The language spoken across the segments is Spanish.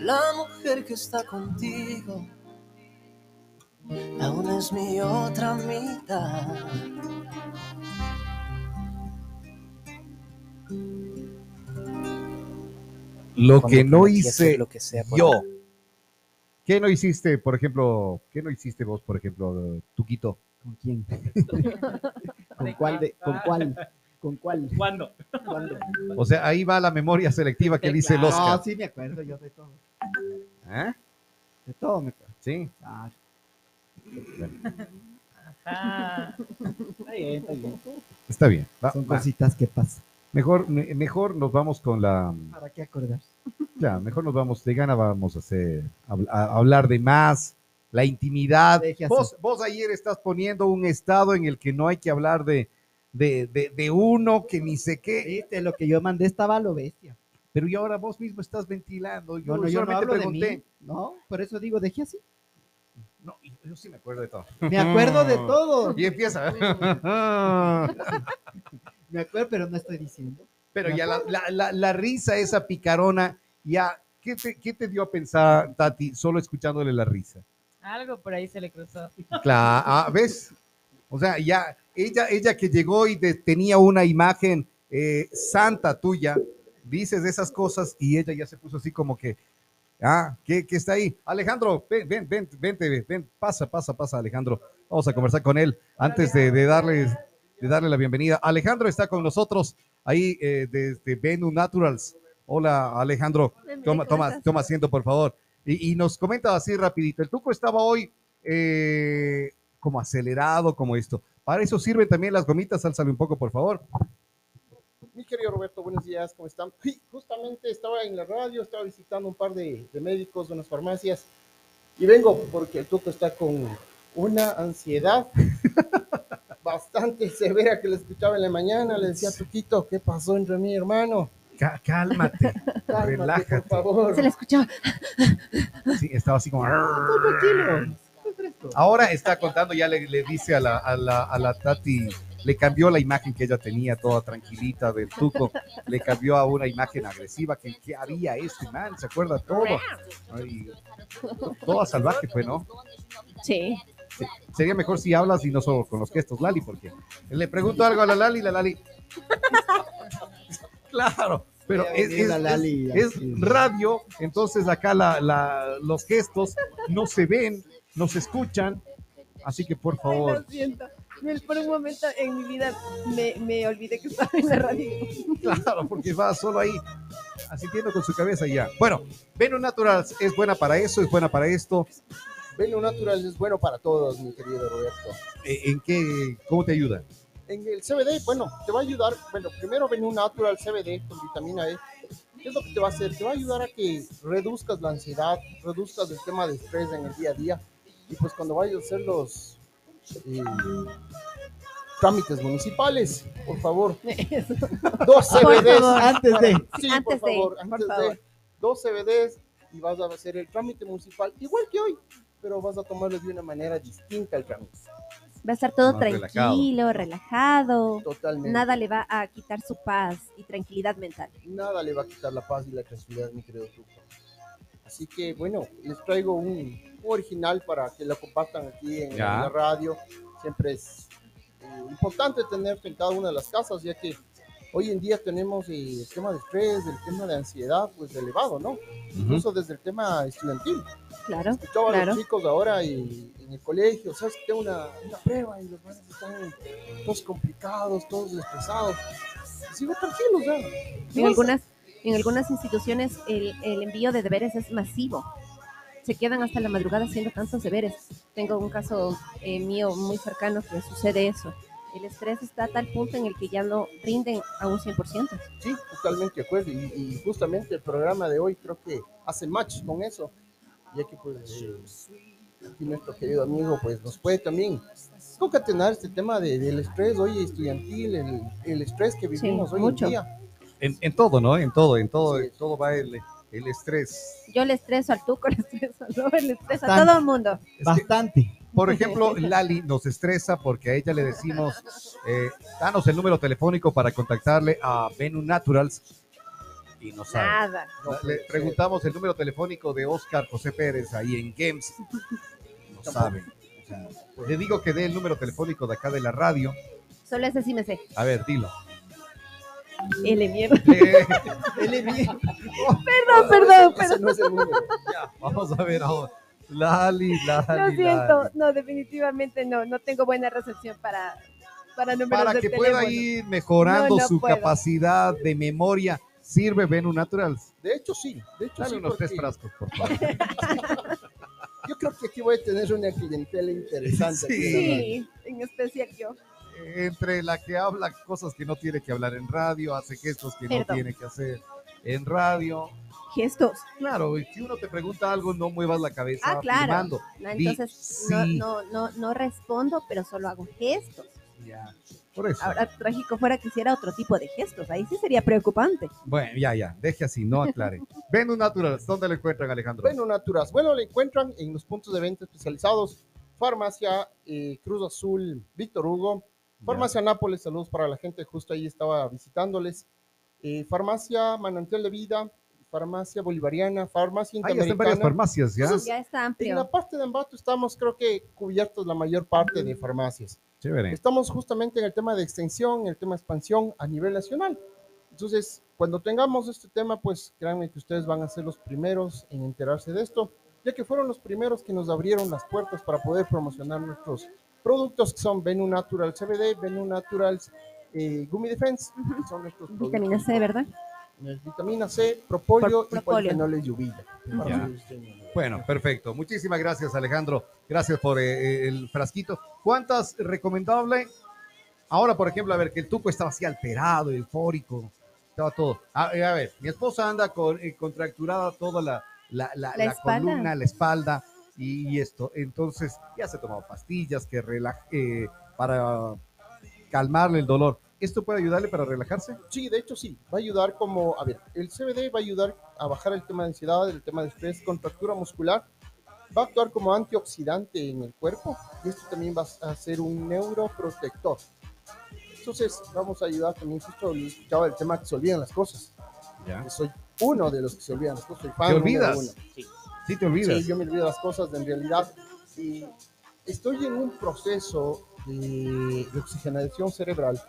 La mujer que está contigo aún es mi otra mitad. Lo Cuando que no hice lo que sea yo. ¿Qué no hiciste, por ejemplo? ¿Qué no hiciste vos, por ejemplo, Tuquito? ¿Con quién? ¿Con cuál? de- ¿Con cuál? ¿Con cuál? ¿Cuándo? ¿Cuándo? O sea, ahí va la memoria selectiva que dice el Oscar. No, sí me acuerdo yo de todo. ¿Eh? De todo me. Sí. Ah, Ah, está bien, está bien. Está bien. va- Son va. cositas que pasan. Mejor, me- mejor nos vamos con la. ¿Para qué acordarse? Ya, mejor nos vamos. De gana vamos a hacer. a- hablar de más. La intimidad. Deje así. Vos, vos ayer estás poniendo un estado en el que no hay que hablar de, de, de, de uno que ni sé qué. Viste, lo que yo mandé estaba a lo bestia. Pero y ahora vos mismo estás ventilando. Yo, Yo no, yo no solamente hablo de pregunté. mí. No, por eso digo, dejé así. No, yo sí me acuerdo de todo. Me acuerdo de todo. Y empieza. Me acuerdo, pero no estoy diciendo. Pero ya la, la, la, la risa esa picarona, ya, ¿qué te, ¿qué te dio a pensar, Tati, solo escuchándole la risa? Algo por ahí se le cruzó. Claro, ah, ¿ves? O sea, ya, ella, ella que llegó y de- tenía una imagen eh, santa tuya, dices esas cosas y ella ya se puso así como que, ah, ¿qué, qué está ahí? Alejandro, ven, ven, ven, vente, ven, pasa, pasa, pasa, Alejandro. Vamos a conversar con él antes de, de darle, de darle la bienvenida. Alejandro está con nosotros ahí eh, desde Venu Naturals. Hola, Alejandro. Toma, ¿cómo toma, toma asiento, por favor. Y, y nos comenta así rapidito. El Tuco estaba hoy eh, como acelerado, como esto. Para eso sirven también las gomitas. Álzale un poco, por favor. Mi querido Roberto, buenos días, ¿cómo están? Sí, justamente estaba en la radio, estaba visitando un par de, de médicos, de unas farmacias, y vengo porque el Tuco está con una ansiedad bastante severa que le escuchaba en la mañana. Le decía, Tuquito, ¿qué pasó entre mi hermano? Cá- cálmate, Cálmate, relájate. por favor. Se le escuchaba. Sí, estaba así como. Todo tranquilo. Ahora está contando, ya le, le dice a la, a, la, a la Tati, le cambió la imagen que ella tenía, toda tranquilita del Tuco, le cambió a una imagen agresiva, que, que haría este man, ¿se acuerda todo? Ay, toda salvaje fue, ¿no? Sí. Sí, Sería mejor si hablas y no solo con los gestos, Lali, porque le pregunto algo a la Lali, la Lali. Claro, pero es, venía es- la Lali es- es así. radio, entonces acá la, la- los gestos no se ven, no se escuchan, así que por Ay, favor. Por un momento en mi vida me, me olvidé que estaba en la radio. Claro, porque va solo ahí, asistiendo con su cabeza y ya. Bueno, Venu Natural es buena para eso, es buena para esto. Veno Natural es bueno para todos, mi querido Roberto. Eh, ¿En qué, cómo te ayuda? En el CBD, bueno, te va a ayudar, bueno, primero Veno Natural CBD con vitamina E. ¿Qué es lo que te va a hacer? Te va a ayudar a que reduzcas la ansiedad, reduzcas el tema de estrés en el día a día. Y pues cuando vayas a hacer los eh, trámites municipales, por favor, dos Por CBDs. favor. Antes de. Sí, Antes por de, favor, por antes favor. de dos CBDs y vas a hacer el trámite municipal igual que hoy, pero vas a tomarlo de una manera distinta el trámite. Va a estar todo Más relajado. tranquilo, relajado. Totalmente. Nada le va a quitar su paz y tranquilidad mental. nada le va a quitar la paz y la tranquilidad, mi querido Tuco. Así que bueno, les traigo un, original para que lo compartan aquí en, Ya. la radio. Siempre es eh, importante tener en cada una de las casas, ya que hoy en día tenemos eh, el tema de estrés, el tema de ansiedad, pues elevado, ¿no? Incluso desde el tema estudiantil. Claro, Escuchaba a claro. los chicos ahora y, en el colegio, sabes que tengo una, una prueba y los manes están todos complicados, todos estresados. Sigo tranquilo, ya. En algunas, en algunas instituciones el, el envío de deberes es masivo. Se quedan hasta la madrugada haciendo tantos deberes. Tengo un caso eh, mío muy cercano que sucede eso. El estrés está a tal punto en el que ya no rinden a un 100%. Sí, totalmente de acuerdo. Y, y justamente el programa de hoy creo que hace match con eso, ya que pues eh, aquí nuestro querido amigo pues nos puede también concatenar este tema de- del estrés hoy estudiantil, el, el estrés que vivimos hoy mucho. en día. En, en todo, ¿no? En todo, en todo, Sí. en todo va el, el estrés. Yo le estreso al tuco, le estreso al Robert, le estreso a todo el mundo. Es que, Bastante. por ejemplo, Lali nos estresa porque a ella le decimos, eh, danos el número telefónico para contactarle a Venu Naturals. Y no sabe. Nada. No Le preguntamos el número telefónico de Oscar José Pérez ahí en Games. No sabe. O sea, le digo que dé el número telefónico de acá de la radio. Solo ese sí me sé. A ver, dilo. L mierda. Perdón, perdón, perdón. no es el número. ya, vamos a ver ahora. Lali, Lali, Lo siento. Lali. No, definitivamente no. No tengo buena recepción para, para números Para de que pueda teléfono. ir mejorando No, no su puedo. capacidad de memoria, sirve Venu Naturals. De hecho, sí. De hecho, Dale sí, unos tres frascos, por favor. Yo creo que aquí voy a tener una clientela interesante. radio. Sí, en especial yo. Entre la que habla cosas que no tiene que hablar en radio, hace gestos que no tiene que hacer en radio. Gestos. Claro, y si uno te pregunta algo, no muevas la cabeza Ah, claro. No, entonces no, sí. no, no, no respondo, pero solo hago gestos. Ya, Por eso. Ahora, trágico fuera que hiciera otro tipo de gestos. Ahí sí sería preocupante. Bueno, ya, ya, deje así, no aclare. Venu Naturals, ¿dónde lo encuentran, Alejandro? Bueno, Naturas. Bueno, le encuentran en los puntos de venta especializados. Farmacia eh, Cruz Azul, Víctor Hugo. Farmacia Nápoles, saludos para la gente, justo ahí estaba visitándoles. Eh, farmacia Manantial de Vida, Farmacia Bolivariana, Farmacia Ah, ya están varias Interamericana. farmacias, ¿ya? Entonces, Ya está En la amplio. parte de Ambato estamos, creo que, cubiertos la mayor parte de farmacias. Chévere. Estamos justamente en el tema de extensión, en el tema de expansión a nivel nacional. Entonces, cuando tengamos este tema, pues créanme que ustedes van a ser los primeros en enterarse de esto, ya que fueron los primeros que nos abrieron las puertas para poder promocionar nuestros productos que son Venu Natural CBD, Venu Naturals eh, Gummy Defense, que son nuestros Vitamina C, ¿verdad? con vitamina C, propóleo Por- y polifenoles y uvilla. Ya. Bueno, perfecto. Muchísimas gracias, Alejandro. Gracias por eh, eh, el frasquito. ¿Cuántas recomendable? Ahora, por ejemplo, a ver, que el tuco estaba así alterado, eufórico, estaba todo. A, eh, a ver, mi esposa anda con eh, contracturada toda la, la, la- La la espalda. columna, la espalda y, y esto. Entonces, ya se ha tomado pastillas que relaje, eh, para calmarle el dolor. ¿Esto puede ayudarle para relajarse? Sí, de hecho sí, va a ayudar como, a ver, el CBD va a ayudar a bajar el tema de ansiedad, el tema de estrés, contractura muscular, va a actuar como antioxidante en el cuerpo y esto también va a ser un neuroprotector. Entonces vamos a ayudar también, justo escuchaba el tema que se olvidan las cosas. Ya. Yo soy uno de los que se olvidan las cosas, soy fan ¿Te número olvidas? uno. Sí. Sí, te olvidas. Sí, yo me olvido las cosas en realidad. Y estoy en un proceso de, de oxigenación cerebral.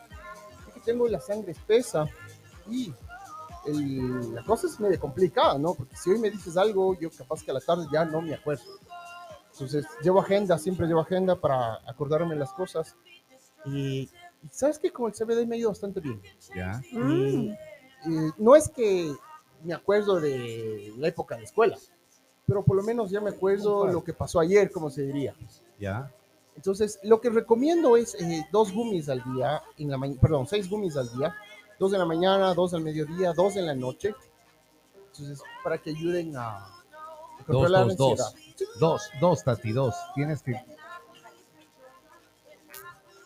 Es que tengo la sangre espesa y el- la cosa es medio complicada, ¿no? Porque si hoy me dices algo, yo capaz que a la tarde ya no me acuerdo. Entonces, llevo agenda, siempre llevo agenda para acordarme las cosas. Y, y sabes que con el CBD me ha ido bastante bien. Ya. Mm. Eh, no es que me acuerdo de la época de escuela, pero por lo menos ya me acuerdo lo que pasó ayer, como se diría. Ya. Entonces, lo que recomiendo es eh, dos gummies al día, en la perdón, seis gummies al día, dos en la mañana, dos al mediodía, dos en la noche. Entonces, para que ayuden a, Dos, controlar la dos, dos. ansiedad. Sí, Dos, dos, Tati, dos. Tienes que.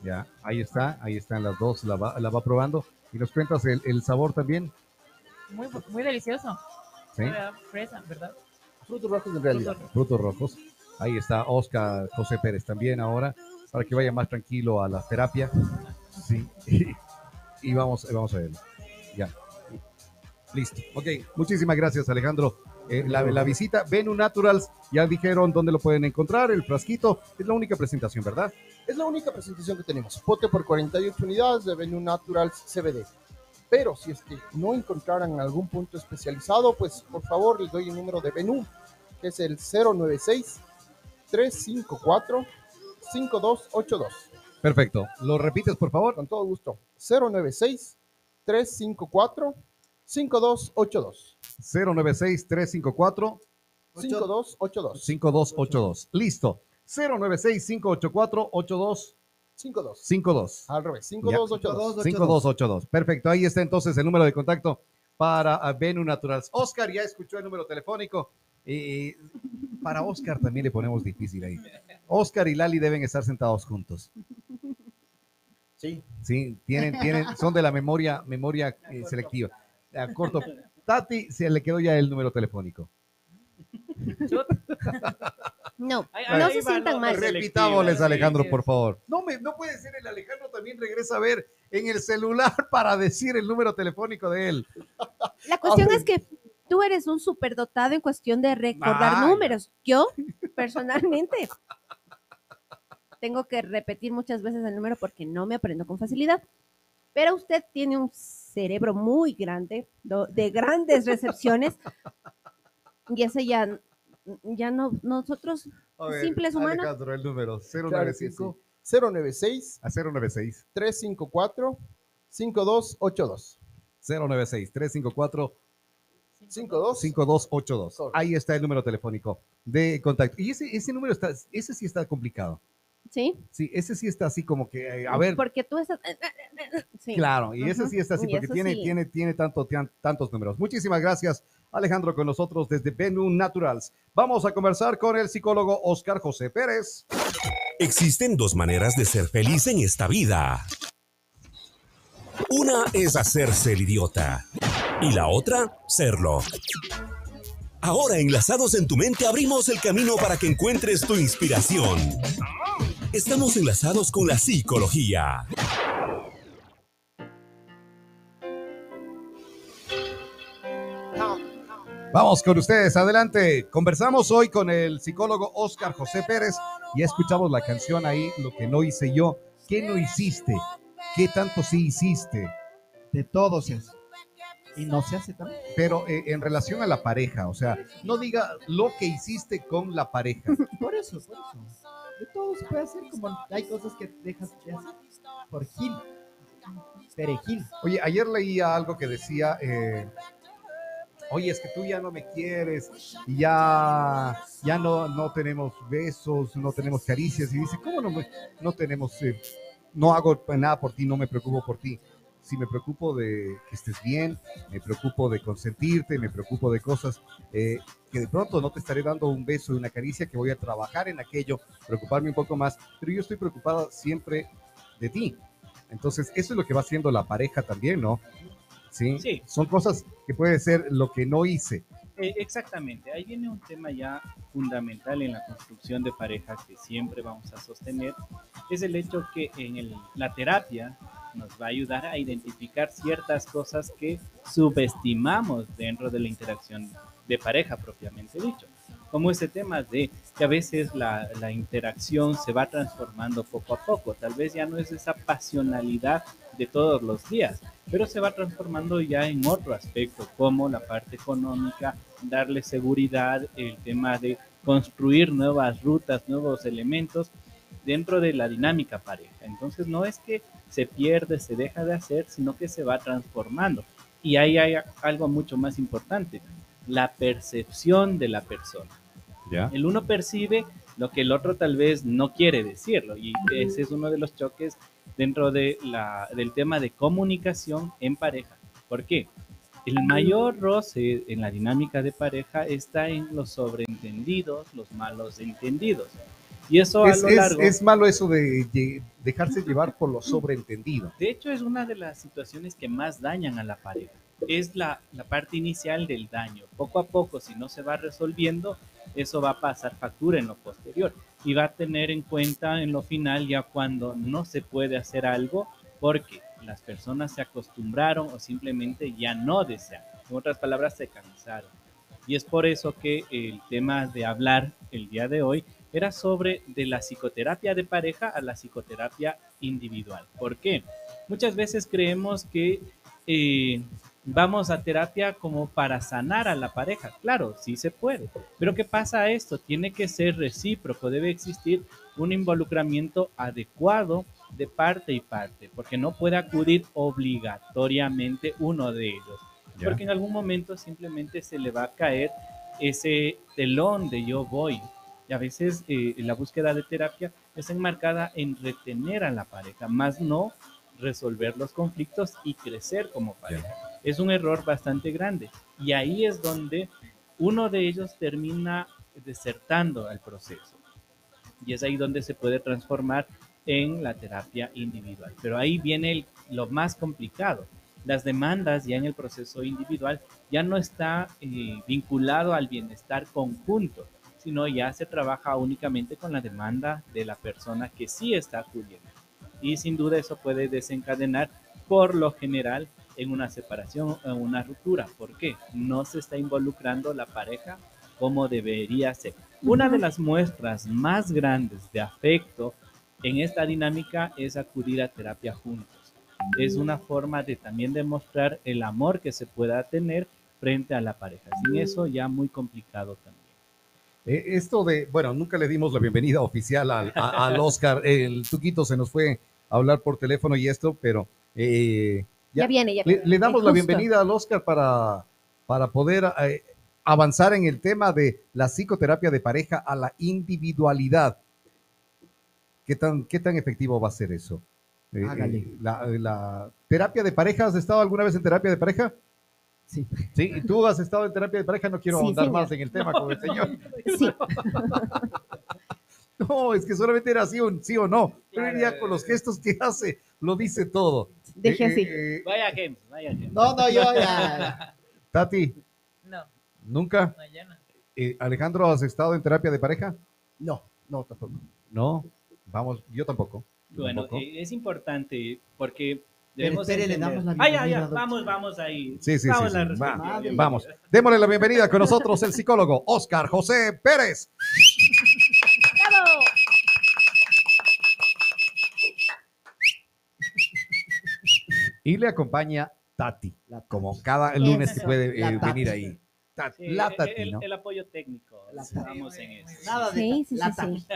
Ya, ahí está, ahí están las dos, la va, la va probando. Y nos cuentas el, el sabor también, Muy, muy delicioso. ¿sí? Fresa, ¿verdad? Frutos rojos en realidad. Frutos rojos. Ahí está Oscar José Pérez también ahora, para que vaya más tranquilo a la terapia. Sí. Y, vamos, vamos a verlo. Ya. Listo. Ok, muchísimas gracias, Alejandro. Eh, la, la visita, Venu Naturals, ya dijeron dónde lo pueden encontrar, el frasquito, es la única presentación, ¿verdad? Es la única presentación que tenemos. Pote por 48 unidades de Venue Naturals CBD. Pero si es que no encontraran algún punto especializado, pues por favor les doy el número de Venue, que es el 096-354-5282. Perfecto. ¿Lo repites, por favor? Con todo gusto. 096-354-5282. 096-354. 5282. 5282. Listo. 096-584-8252. 52. Al revés. 5282. 5282. Perfecto. Ahí está entonces el número de contacto para Venu Naturals. Oscar ya escuchó el número telefónico. Y para Oscar también le ponemos difícil ahí. Oscar y Lali deben estar sentados juntos. Sí. Sí, tienen, tienen, son de la memoria, memoria eh, selectiva. A corto. Tati se le quedó ya el número telefónico. No, Ahí- no ahí se va, sientan no, mal. re- Repitámosles, Alejandro, por favor. No, me, no puede ser el Alejandro también regresa a ver en el celular para decir el número telefónico de él. La cuestión es que tú eres un superdotado en cuestión de recordar números. Yo, personalmente, tengo que repetir muchas veces el número porque no me aprendo con facilidad. Pero usted tiene un cerebro muy grande, de grandes recepciones, y ese ya, ya no, nosotros, A ver, Simples humanos. Alejandro, el número Claro que sí. 095 096 a 096 354 5282. 096 354 52 5282. Correcto. Ahí está el número telefónico de contacto. Y ese, ese número está, ese sí está complicado. ¿sí? Sí, ese sí está así como que, eh, a ver, Porque tú estás... Sí. claro, y ese sí está así porque tiene, sí. tiene, tiene tanto, tantos números. Muchísimas gracias, Alejandro, con nosotros desde Venue Naturals. Vamos a conversar con el psicólogo Oscar José Pérez. Existen dos maneras de ser feliz en esta vida. Una es hacerse el idiota y la otra, serlo. Ahora, enlazados en tu mente, abrimos el camino para que encuentres tu inspiración. Estamos enlazados con la psicología. Vamos con ustedes, adelante. Conversamos hoy con el psicólogo Oscar José Pérez. Ya escuchamos la canción ahí, lo que no hice yo. ¿Qué no hiciste? ¿Qué tanto sí hiciste? De todos eso. Y no se hace también. Pero eh, en relación a la pareja, o sea, no diga lo que hiciste con la pareja. Por eso, por eso. De todo se puede hacer como hay cosas que dejas de hacer. Por Gil. Perejil. Oye, ayer leía algo que decía, eh, oye, es que tú ya no me quieres, y ya, ya no, no tenemos besos, no tenemos caricias, y dice, ¿cómo no, no tenemos, eh, no hago nada por ti, no me preocupo por ti? Si me preocupo de que estés bien, me preocupo de consentirte, me preocupo de cosas eh, que de pronto no te estaré dando un beso y una caricia, que voy a trabajar en aquello, preocuparme un poco más, pero yo estoy preocupada siempre de ti. Entonces, eso es lo que va haciendo la pareja también, ¿no? Sí. Sí. Son cosas que puede ser lo que no hice. Eh, exactamente, ahí viene un tema ya fundamental en la construcción de pareja que siempre vamos a sostener, es el hecho que en el- la terapia nos va a ayudar a identificar ciertas cosas que subestimamos dentro de la interacción de pareja propiamente dicho, como ese tema de que a veces la, la interacción se va transformando poco a poco, tal vez ya no es esa pasionalidad de todos los días, pero se va transformando ya en otro aspecto, como la parte económica, darle seguridad, el tema de construir nuevas rutas, nuevos elementos dentro de la dinámica pareja. Entonces no es que se pierde, se deja de hacer, sino que se va transformando. Y ahí hay algo mucho más importante, la percepción de la persona. ¿Ya? El uno percibe lo que el otro tal vez no quiere decirlo y ese es uno de los choques dentro de la, del tema de comunicación en pareja. ¿Por qué? El mayor roce en la dinámica de pareja está en los sobreentendidos, los malos entendidos. Y eso a Es, lo es- largo... es malo eso de, de dejarse llevar por lo sobreentendido. De hecho, es una de las situaciones que más dañan a la pareja. Es la, la parte inicial del daño. Poco a poco, si no se va resolviendo, eso va a pasar factura en lo posterior y va a tener en cuenta en lo final ya cuando no se puede hacer algo porque las personas se acostumbraron o simplemente ya no desean. En otras palabras, se cansaron. Y es por eso que el tema de hablar el día de hoy era sobre de la psicoterapia de pareja a la psicoterapia individual. ¿Por qué? Muchas veces creemos que eh, vamos a terapia como para sanar a la pareja. Claro, sí se puede. Pero ¿qué pasa a esto? Tiene que ser recíproco, debe existir un involucramiento adecuado de parte y parte, porque no puede acudir obligatoriamente uno de ellos, ¿Ya? porque en algún momento simplemente se le va a caer ese telón de yo voy. Y a veces eh, la búsqueda de terapia es enmarcada en retener a la pareja, más no resolver los conflictos y crecer como pareja. Es un error bastante grande. Y ahí es donde uno de ellos termina desertando al proceso. Y es ahí donde se puede transformar en la terapia individual. Pero ahí viene lo más complicado. Las demandas ya en el proceso individual ya no está eh, vinculado al bienestar conjunto, sino ya se trabaja únicamente con la demanda de la persona que sí está acudiendo. Y sin duda eso puede desencadenar por lo general en una separación o en una ruptura. ¿Por qué? No se está involucrando la pareja como debería ser. Una de las muestras más grandes de afecto en esta dinámica es acudir a terapia juntos. Es una forma de también demostrar el amor que se pueda tener frente a la pareja. Sin eso ya muy complicado también. Eh, esto de, bueno, nunca le dimos la bienvenida oficial al, a- al Oscar. El Tuquito se nos fue a hablar por teléfono y esto, pero eh, Ya, viene, ya le, damos la bienvenida al Oscar para, para poder eh, avanzar en el tema de la psicoterapia de pareja a la individualidad. ¿Qué tan, qué tan efectivo va a ser eso? Eh, eh, la, la terapia de pareja, ¿has estado alguna vez en terapia de pareja? Sí. Sí, ¿y tú has estado en terapia de pareja? No quiero Sí, ahondar señor. más en el tema con el señor. Sí, No, es que solamente era sí o, sí o no. Pero Claro. con los gestos que hace, lo dice todo. Deje Eh, así. eh, eh, Vaya James, vaya James. No, no, yo ya. Tati, No, ¿nunca? no, ya no. Eh, Alejandro, ¿has estado en terapia de pareja? No, no, tampoco. No. Vamos, yo tampoco. Bueno, Tampoco. eh, es importante porque debemos espere, le damos la Ah, ya, bienvenida, ya, vamos, vamos ahí. Sí, sí, Vamos sí, a sí. Va, vamos. Démosle la bienvenida con nosotros el psicólogo Oscar José Pérez. Y le acompaña Tati, como cada lunes que puede eh, venir ahí. Tati, Sí, la Tati, el, ¿no? el apoyo técnico. La Estamos en eso. Nada de Sí, sí, la sí, Tati. sí.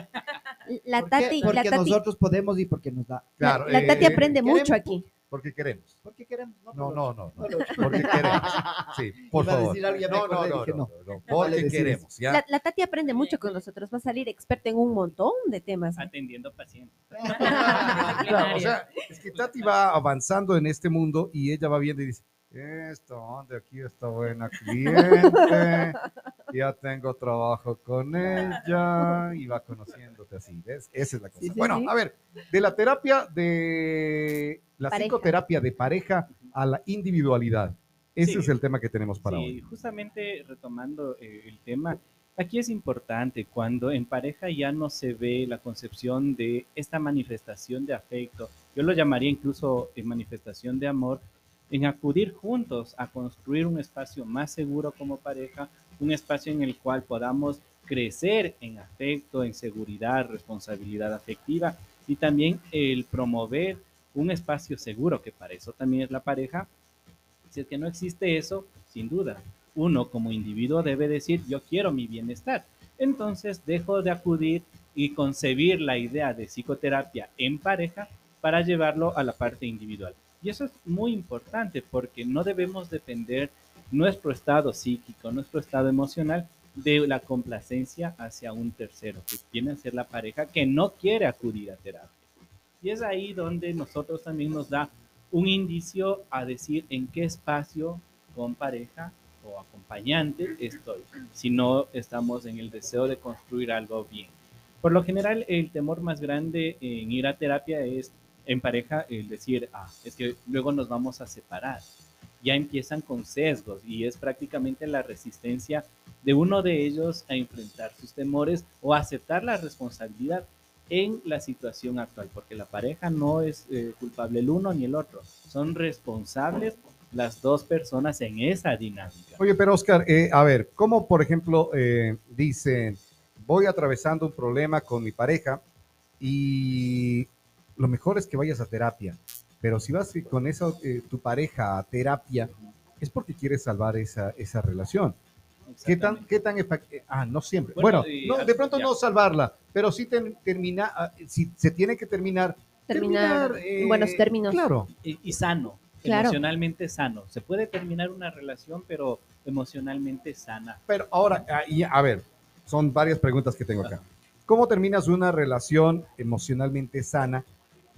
La. Tati, la Porque Tati, nosotros podemos y porque nos da. Claro, la, la Tati eh, aprende mucho aquí. Porque queremos. ¿Por qué queremos? No, no, no, Porque queremos. Sí, por Iba a favor. decir algo, ya me No, no, no, dije no, no. no, Vale Porque queremos, ya. La, la Tati aprende mucho con nosotros. Va a salir experta en un montón de temas. Atendiendo pacientes. Claro, o sea, es que Tati va avanzando en este mundo y ella va viendo y dice, esta onda aquí está buena cliente, ya tengo trabajo con ella y va conociéndote así, ¿ves? Esa es la cosa. Sí, sí, bueno, sí. a ver, de la terapia de la Pareja. psicoterapia de pareja a la individualidad. Ese Sí. es el tema que tenemos para sí, hoy. justamente retomando eh, el tema, aquí es importante cuando en pareja ya no se ve la concepción de esta manifestación de afecto, yo lo llamaría incluso eh, manifestación de amor, en acudir juntos a construir un espacio más seguro como pareja, un espacio en el cual podamos crecer en afecto, en seguridad, responsabilidad afectiva y también el promover un espacio seguro, que para eso también es la pareja. Si es que no existe eso, sin duda, uno como individuo debe decir, yo quiero mi bienestar. Entonces dejo de acudir y concebir la idea de psicoterapia en pareja para llevarlo a la parte individual. Y eso es muy importante porque no debemos depender nuestro estado psíquico, nuestro estado emocional de la complacencia hacia un tercero, que viene a ser la pareja que no quiere acudir a terapia. Y es ahí donde nosotros también nos da un indicio a decir en qué espacio con pareja o acompañante estoy, si no estamos en el deseo de construir algo bien. Por lo general, el temor más grande en ir a terapia es en pareja el decir, ah, es que luego nos vamos a separar. Ya empiezan con sesgos y es prácticamente la resistencia de uno de ellos a enfrentar sus temores o aceptar la responsabilidad en la situación actual, porque la pareja no es eh, culpable el uno ni el otro, son responsables las dos personas en esa dinámica. Oye, pero Oscar, eh, a ver, ¿cómo por ejemplo eh, dicen, voy atravesando un problema con mi pareja y lo mejor es que vayas a terapia, pero si vas con eso, eh, tu pareja a terapia, es porque quieres salvar esa, esa relación. ¿Qué tan, qué tan eh, Ah, no siempre. Bueno, Bueno, y no, al- de pronto ya. no salvarla, pero sí ten- termina, ah, si se tiene que terminar. Terminar eh, en buenos términos. Claro. y, y sano, Claro. emocionalmente sano. Se puede terminar una relación, pero emocionalmente sana. Pero ahora, ah, y a ver, son varias preguntas que tengo acá. ¿Cómo terminas una relación emocionalmente sana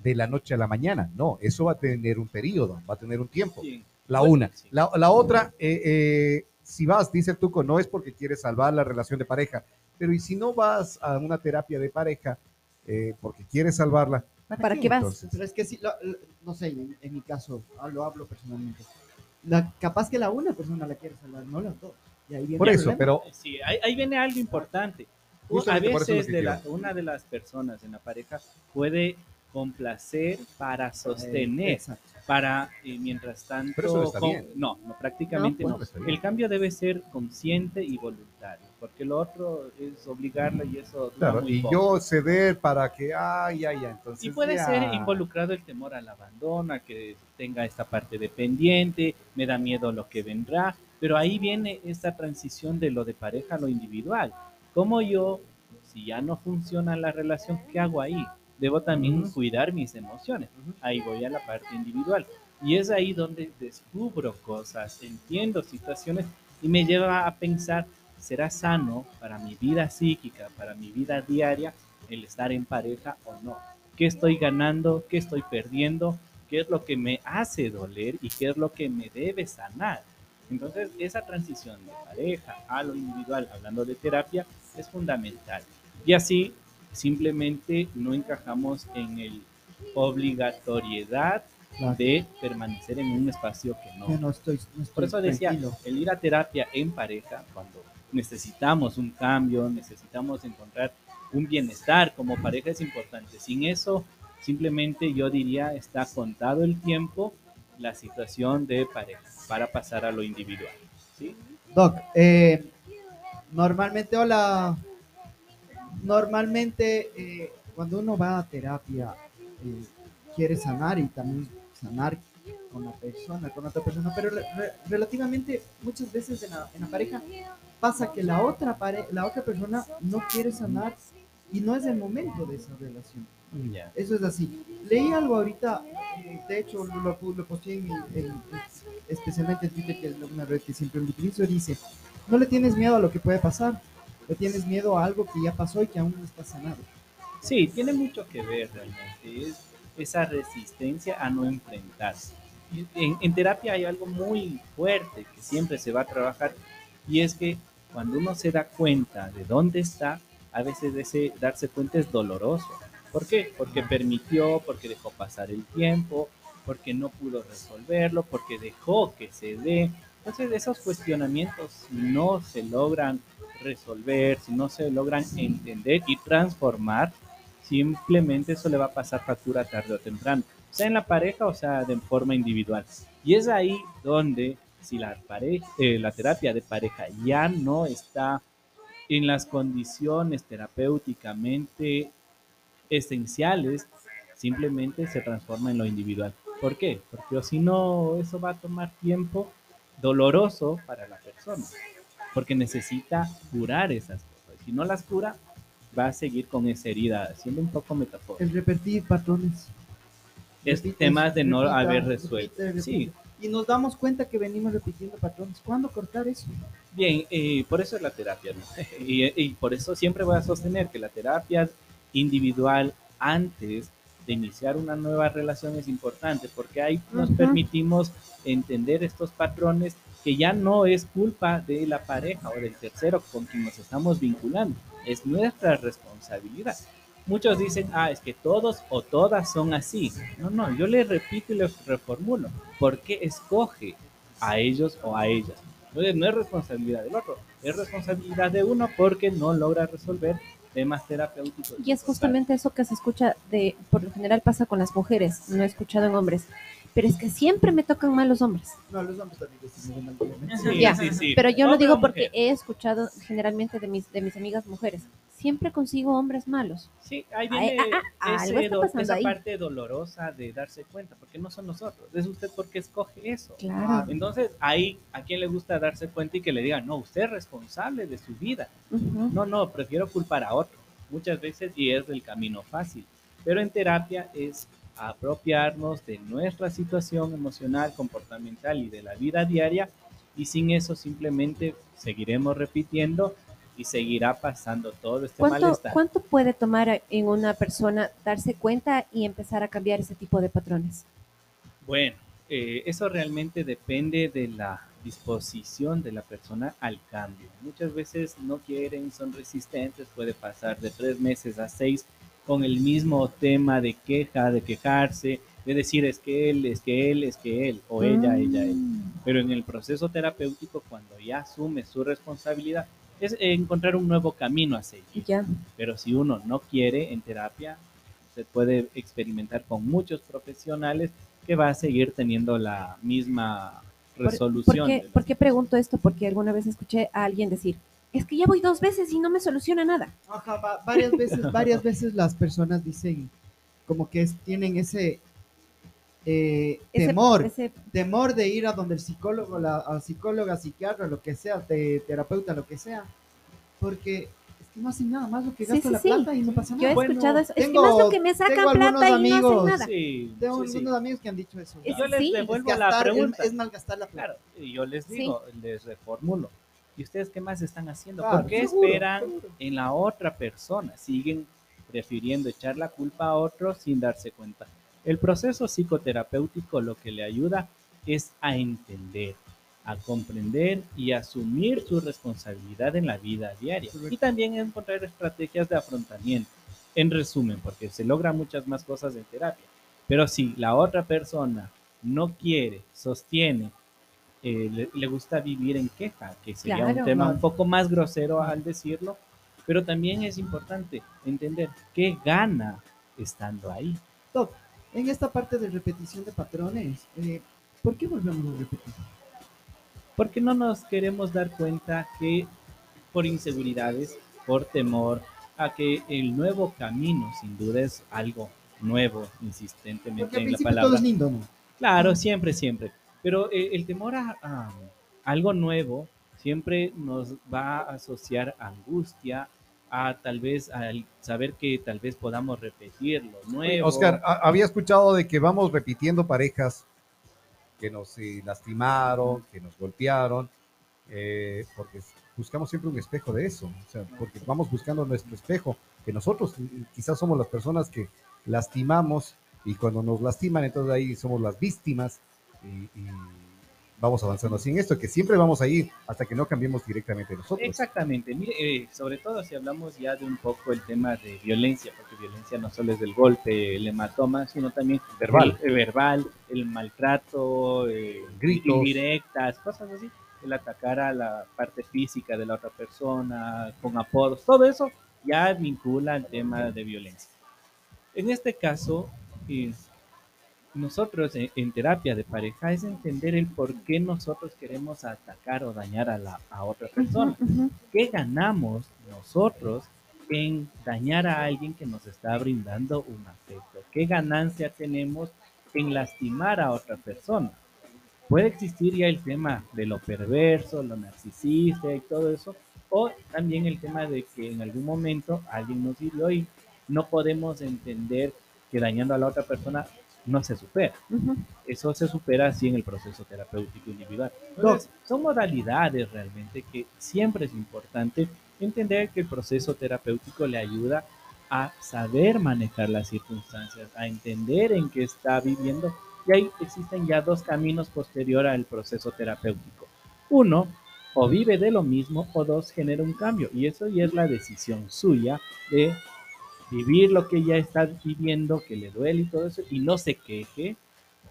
de la noche a la mañana? No, eso va a tener un periodo, va a tener un tiempo. Sí. La una. sí. La, la otra, eh, eh, si vas, dice el Tuco, no es porque quieres salvar la relación de pareja, pero y si no vas a una terapia de pareja eh, porque quieres salvarla, ¿Para qué vas? entonces? Pero es que sí, lo- lo- no sé, en, en mi caso, ah, lo hablo personalmente. La, capaz que la una persona la quiere salvar, no las dos. Y ahí viene Por eso, pero Sí, ahí, ahí viene algo importante. a Justamente veces de la- una de las personas en la pareja puede complacer para sostener, Exacto. para eh, mientras tanto... Pero eso no está con- bien. no, no, prácticamente No, pues. El cambio debe ser consciente y voluntario, porque lo otro es obligarla y eso Claro, muy y poco. yo ceder para que, ay, ay, ay, entonces. Y puede ya. ser involucrado el temor al abandono, a que tenga esta parte dependiente, me da miedo lo que vendrá, pero ahí viene esta transición de lo de pareja a lo individual. Como yo, si ya no funciona la relación, ¿qué hago ahí? Debo también cuidar mis emociones. Ahí voy a la parte individual. Y es ahí donde descubro cosas, entiendo situaciones y me lleva a pensar, ¿será sano para mi vida psíquica, para mi vida diaria, el estar en pareja o no? ¿Qué estoy ganando? ¿Qué estoy perdiendo? ¿Qué es lo que me hace doler y qué es lo que me debe sanar? Entonces, esa transición de pareja a lo individual, hablando de terapia, es fundamental. Y así, simplemente no encajamos en el obligatoriedad Claro. de permanecer en un espacio que no. No estoy, no estoy Por eso decía, tranquilo. el ir a terapia en pareja, cuando necesitamos un cambio, necesitamos encontrar un bienestar como pareja es importante. Sin eso, simplemente yo diría, está contado el tiempo la situación de pareja para pasar a lo individual. ¿sí? Doc, eh, normalmente, hola. Normalmente, eh, cuando uno va a terapia, eh, quiere sanar y también sanar con la persona, con otra persona, pero re- re- relativamente muchas veces en la, en la pareja pasa que la otra, pare- la otra persona no quiere sanar y no es el momento de esa relación. Eso es así. Leí algo ahorita, eh, de hecho lo, lo, lo posteé en, especialmente en Twitter, que es una red que siempre utilizo, dice, no le tienes miedo a lo que puede pasar, tienes miedo a algo que ya pasó y que aún no está sanado. Sí, tiene mucho que ver realmente. Es esa resistencia a no enfrentarse. En terapia hay algo muy fuerte que siempre se va a trabajar y es que cuando uno se da cuenta de dónde está, a veces ese darse cuenta es doloroso. ¿Por qué? Porque permitió, porque dejó pasar el tiempo, porque no pudo resolverlo, porque dejó que se dé. Entonces esos cuestionamientos no se logran resolver, si no se logran entender y transformar, simplemente eso le va a pasar factura tarde o temprano, sea en la pareja o sea de forma individual. Y es ahí donde si la, pareja, eh, la terapia de pareja ya no está en las condiciones terapéuticamente esenciales, simplemente se transforma en lo individual. ¿Por qué? Porque si no, eso va a tomar tiempo doloroso para la persona, porque necesita curar esas cosas. Si no las cura, va a seguir con esa herida, siendo un poco metafórico. El repetir patrones. Es Repite, temas de no repita, haber repite, resuelto. repite. Sí, Y nos damos cuenta que venimos repitiendo patrones. ¿Cuándo cortar eso? Bien, eh, por eso es la terapia, ¿no? y, y por eso siempre voy a sostener que la terapia individual antes de iniciar una nueva relación es importante, porque ahí nos Ujú. permitimos entender estos patrones que ya no es culpa de la pareja o del tercero con quien nos estamos vinculando, es nuestra responsabilidad. Muchos dicen, ah, es que todos o todas son así. No, no, yo le repito y le reformulo. ¿Por qué escoge a ellos o a ellas? Entonces no es responsabilidad del otro, es responsabilidad de uno porque no logra resolver temas terapéuticos. Y es justamente eso que se escucha de, por lo general pasa con las mujeres, no he escuchado en hombres, pero es que siempre me tocan mal los hombres. No, los hombres también. Sí, Ya, sí, sí. Pero yo lo Hombre digo porque mujer. he escuchado generalmente de mis, de mis amigas mujeres, siempre consigo hombres malos. Sí, ahí Ay, viene ah, ah, ese do- esa ahí. parte dolorosa de darse cuenta, porque no son nosotros, es usted porque escoge eso. Claro. Entonces, ahí, ¿a quién le gusta darse cuenta y que le digan, no, usted es responsable de su vida? No, no, prefiero culpar a otro. Muchas veces y es el camino fácil. Pero en terapia es apropiarnos de nuestra situación emocional, comportamental y de la vida diaria y sin eso simplemente seguiremos repitiendo y seguirá pasando todo este ¿Cuánto, malestar. ¿Cuánto puede tomar en una persona darse cuenta y empezar a cambiar ese tipo de patrones? Bueno, eh, eso realmente depende de la disposición de la persona al cambio. Muchas veces no quieren, son resistentes, puede pasar de tres meses a seis con el mismo tema de queja, de quejarse, de decir es que él, es que él, es que él, o ella, ella, él. Mm. Pero en el proceso terapéutico, cuando ya asume su responsabilidad, es encontrar un nuevo camino a seguir. Ya. Pero si uno no quiere en terapia, se puede experimentar con muchos profesionales que va a seguir teniendo la misma Por- resolución. ¿Por qué, por qué pregunto esto? Porque alguna vez escuché a alguien decir, es que ya voy dos veces y no me soluciona nada. Ajá, va- varias veces, varias veces las personas dicen como que es- tienen ese eh, Ese- temor, ese- temor de ir a donde el psicólogo, la, a psicóloga, psiquiatra, lo que sea, de terapeuta, lo que sea, porque es que no hacen nada más lo que Sí, gasta sí, la sí. plata y no pasa yo nada. he Bueno, escuchado eso. Es que tengo- más lo que me tengo sacan plata y no amigos- hacen nada. Sí, Tengo sí, sí. algunos amigos que han dicho eso. Es- Yo les sí, devuelvo es la gastar, pregunta. es malgastar la plata. Claro, y yo les Sí. digo, les reformulo. ¿Y ustedes qué más están haciendo? Claro, ¿Por qué seguro, esperan seguro. en la otra persona? Siguen prefiriendo echar la culpa a otro sin darse cuenta. El proceso psicoterapéutico lo que le ayuda es a entender, a comprender y asumir su responsabilidad en la vida diaria. Y también encontrar estrategias de afrontamiento. En resumen, porque se logran muchas más cosas en terapia. Pero si la otra persona no quiere, sostiene, eh, le, le gusta vivir en queja, que sería un tema un poco más grosero al decirlo, pero también es importante entender qué gana estando ahí. Doc, en esta parte de repetición de patrones, eh, ¿por qué volvemos a repetir? Porque no nos queremos dar cuenta que por inseguridades, por temor a que el nuevo camino sin duda es algo nuevo, insistentemente Porque al en la todo palabra. es lindo, ¿no? Claro, siempre, siempre. Pero eh, el temor a, a algo nuevo siempre nos va a asociar angustia, a tal vez al saber que tal vez podamos repetir lo nuevo. Oscar, había escuchado de que vamos repitiendo parejas que nos eh, lastimaron, que nos golpearon, eh, porque buscamos siempre un espejo de eso, o sea, porque vamos buscando nuestro espejo, que nosotros eh, quizás somos las personas que lastimamos y cuando nos lastiman, entonces ahí somos las víctimas y, y vamos avanzando así en esto, que siempre vamos a ir hasta que no cambiemos directamente nosotros. Exactamente, mire, eh, sobre todo si hablamos ya de un poco el tema de violencia, porque violencia no solo es del golpe, el hematoma, sino también Verbal. el, verbal, el maltrato, eh, Gritos. indirectas, cosas así, el atacar a la parte física de la otra persona, con apodos, todo eso ya vincula al tema de violencia. En este caso, eh, nosotros en, en terapia de pareja es entender el por qué nosotros queremos atacar o dañar a, la, a otra persona. Ujú. ¿Qué ganamos nosotros en dañar a alguien que nos está brindando un afecto? ¿Qué ganancia tenemos en lastimar a otra persona? Puede existir ya el tema de lo perverso, lo narcisista y todo eso, o también el tema de que en algún momento alguien nos hirió y no podemos entender que dañando a la otra persona no se supera. Eso se supera así en el proceso terapéutico individual. Entonces, son modalidades realmente que siempre es importante entender que el proceso terapéutico le ayuda a saber manejar las circunstancias, a entender en qué está viviendo. Y ahí existen ya dos caminos posterior al proceso terapéutico. Uno, o vive de lo mismo, o dos, genera un cambio. Y eso ya es la decisión suya de vivir lo que ya está viviendo, que le duele y todo eso, y no se queje,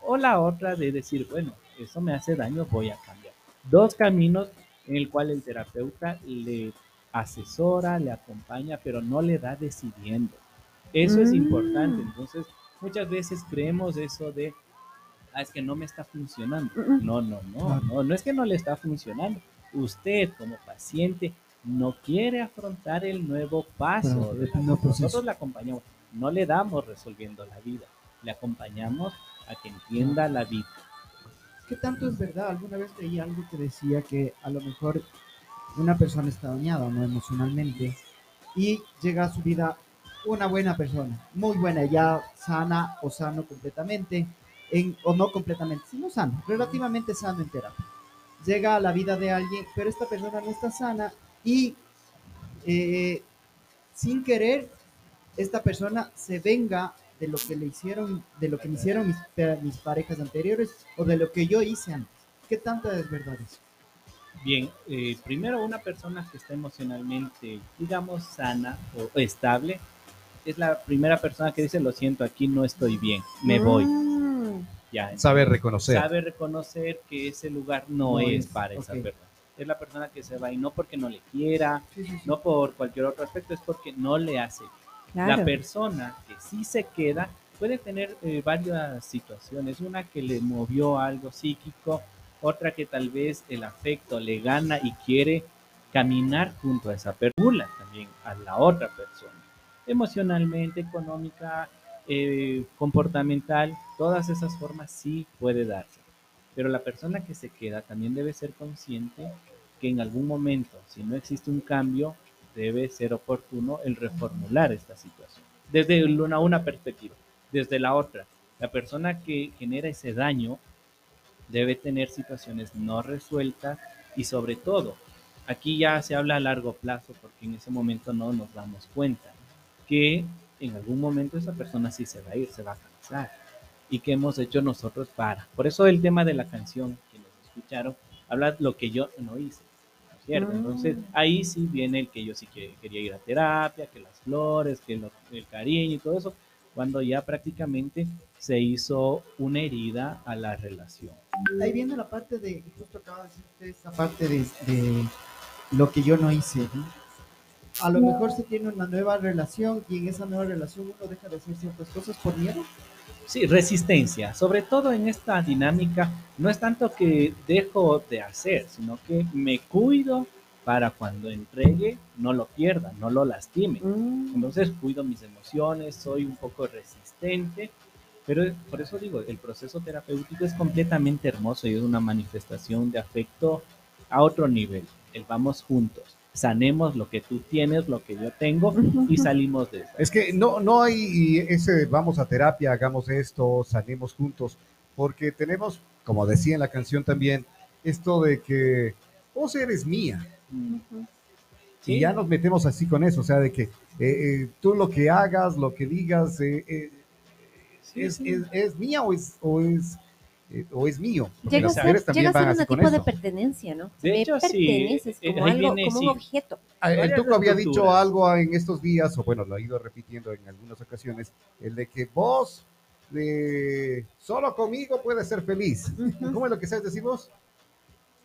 o la otra de decir, bueno, eso me hace daño, voy a cambiar. Dos caminos en el cual el terapeuta le asesora, le acompaña, pero no le da decidiendo. Eso es Mm. importante. Entonces, muchas veces creemos eso de, ah, es que no me está funcionando. No, no, no, no, no es que no le está funcionando. Usted como paciente no quiere afrontar el nuevo paso. La- nuevo proceso. Nosotros le acompañamos, no le damos resolviendo la vida, le acompañamos a que entienda la vida. ¿Qué tanto es verdad? Alguna vez leí algo que decía que a lo mejor una persona está dañada no emocionalmente y llega a su vida una buena persona, muy buena, ya sana o sano completamente, en, o no completamente, sino sano, relativamente sano en terapia. Llega a la vida de alguien, pero esta persona no está sana y eh, sin querer esta persona se venga de lo que le hicieron, de lo que me hicieron mis, parejas anteriores o de lo que yo hice antes. ¿Qué tanta es verdad eso? Bien, eh, primero una persona que está emocionalmente, digamos, sana o estable, es la primera persona que dice, lo siento, aquí no estoy bien, me voy. Mm. Ya, Saber reconocer. sabe reconocer que ese lugar no, No es es, para esa ok. persona. Es la persona que se va y no porque no le quiera, Sí, sí, sí. no por cualquier otro aspecto, es porque no le hace. La persona que sí se queda puede tener eh, varias situaciones, una que le movió algo psíquico, otra que tal vez el afecto le gana y quiere caminar junto a esa persona, también a la otra persona, emocionalmente, económica, eh, comportamental, todas esas formas sí puede darse. Pero la persona que se queda también debe ser consciente que en algún momento, si no existe un cambio, debe ser oportuno el reformular esta situación. Desde una, una perspectiva, desde la otra, la persona que genera ese daño debe tener situaciones no resueltas y sobre todo, aquí ya se habla a largo plazo porque en ese momento no nos damos cuenta que en algún momento esa persona sí se va a ir, se va a cansar y que hemos hecho nosotros para. Por eso el tema de la canción, quienes escucharon, habla lo que yo no hice. ¿no es ¿Cierto? Mm. Entonces ahí sí viene el que yo sí que quería ir a terapia, que las flores, que lo- el cariño y todo eso, cuando ya prácticamente se hizo una herida a la relación. Ahí viene la parte de, justo acaba de decir usted, esta parte de, de lo que yo no hice. A lo mejor se tiene una nueva relación y en esa nueva relación uno deja de hacer ciertas cosas por miedo. Sí, resistencia. Sobre todo en esta dinámica, no es tanto que dejo de hacer, sino que me cuido para cuando entregue no lo pierda, no lo lastime. Mm. Entonces cuido mis emociones, soy un poco resistente, pero por eso digo, el proceso terapéutico es completamente hermoso y es una manifestación de afecto a otro nivel. El vamos juntos, sanemos lo que tú tienes, lo que yo tengo y salimos de eso. Es que no, no hay ese vamos a terapia, hagamos esto, sanemos juntos, porque tenemos, como decía en la canción también, esto de que vos eres mía. Y ya nos metemos así con eso, o sea, de que eh, eh, tú lo que hagas, lo que digas, eh, eh, Sí, es, sí. es- es mía o es, o es, eh, o es mío. Llega a ser, llega a ser un tipo de pertenencia, ¿no? De Me hecho, sí, perteneces eh, como algo, viene, como sí. un objeto. Ah, El Tuco había dicho algo en estos días, o bueno, lo ha ido repitiendo en algunas ocasiones, el de que vos, de solo conmigo puedes ser feliz. ¿Cómo es lo que sabes decir vos?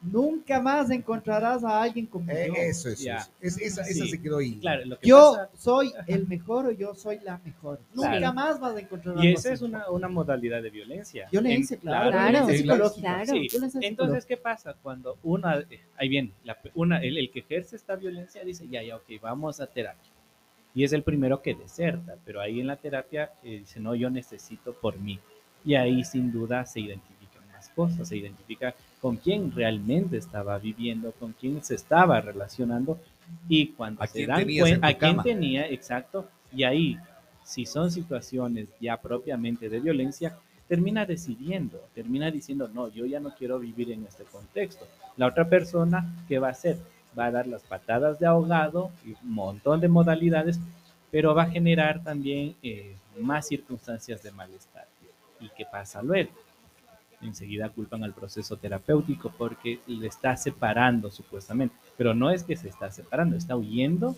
Nunca más encontrarás a alguien como Eh, yo. eso. Es, esa, se quedó ahí. Claro, lo que Yo pasa- soy el mejor o yo soy la mejor. Nunca Claro. más vas a encontrar y algo esa es una, una modalidad de violencia. Yo le En- hice, claro, Claro, violencia sí. Violencia Entonces, ¿qué pasa? Cuando una, eh, ahí viene, la, una, el, el que ejerce esta violencia dice, ya, ya, ok, vamos a terapia. Y es el primero que deserta, pero ahí en la terapia eh, dice, no, yo necesito por mí. Y ahí sin duda se identifican más cosas, se identifica con quién realmente estaba viviendo, con quién se estaba relacionando y cuando ¿A se dan cuenta, a quién tenía, exacto, y ahí, si son situaciones ya propiamente de violencia, termina decidiendo, termina diciendo, no, yo ya no quiero vivir en este contexto. La otra persona, ¿qué va a hacer? Va a dar las patadas de ahogado y un montón de modalidades, pero va a generar también eh, más circunstancias de malestar. ¿Y qué pasa luego? Enseguida culpan al proceso terapéutico porque le está separando supuestamente, pero no es que se está separando, está huyendo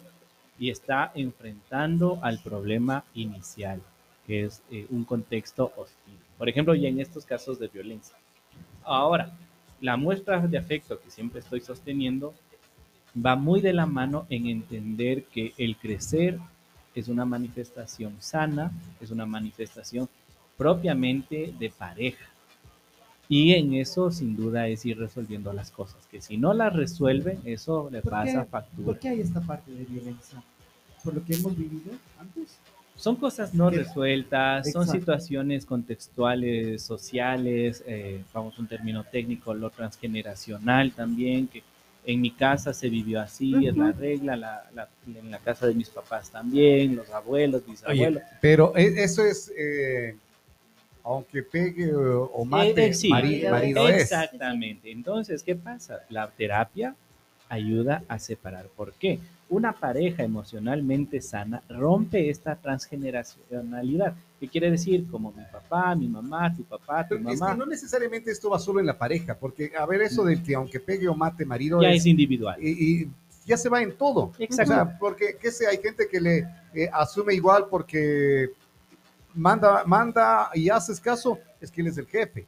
y está enfrentando al problema inicial, que es eh, un contexto hostil. Por ejemplo, ya en estos casos de violencia. Ahora, la muestra de afecto que siempre estoy sosteniendo va muy de la mano en entender que el crecer es una manifestación sana, es una manifestación propiamente de pareja. Y en eso sin duda es ir resolviendo las cosas, que si no las resuelven, eso le ¿Por pasa qué? factura. ¿Por qué hay esta parte de violencia? ¿Por lo que hemos vivido antes? Son cosas no resueltas, son Exacto. situaciones contextuales, sociales, eh, vamos, un término técnico, lo transgeneracional también, que en mi casa se vivió así, es la regla, la, la- en la casa de mis papás también, los abuelos, mis Oye, abuelos. pero e- eso es, eh, aunque pegue o, o mate, Eh, eh, sí, mari- marido es. Exactamente. Entonces, ¿qué pasa? La terapia ayuda a separar. ¿Por qué? Una pareja emocionalmente sana rompe esta transgeneracionalidad. ¿Qué quiere decir? Como mi papá, mi mamá, tu papá, tu Pero es mamá. que no necesariamente esto va solo en la pareja, porque a ver, eso del que aunque pegue o mate marido ya es, es individual. y, y ya se va en todo. Exacto. O sea, porque, qué sé, hay gente que le eh, asume igual porque manda, manda y haces caso, es que él es el jefe.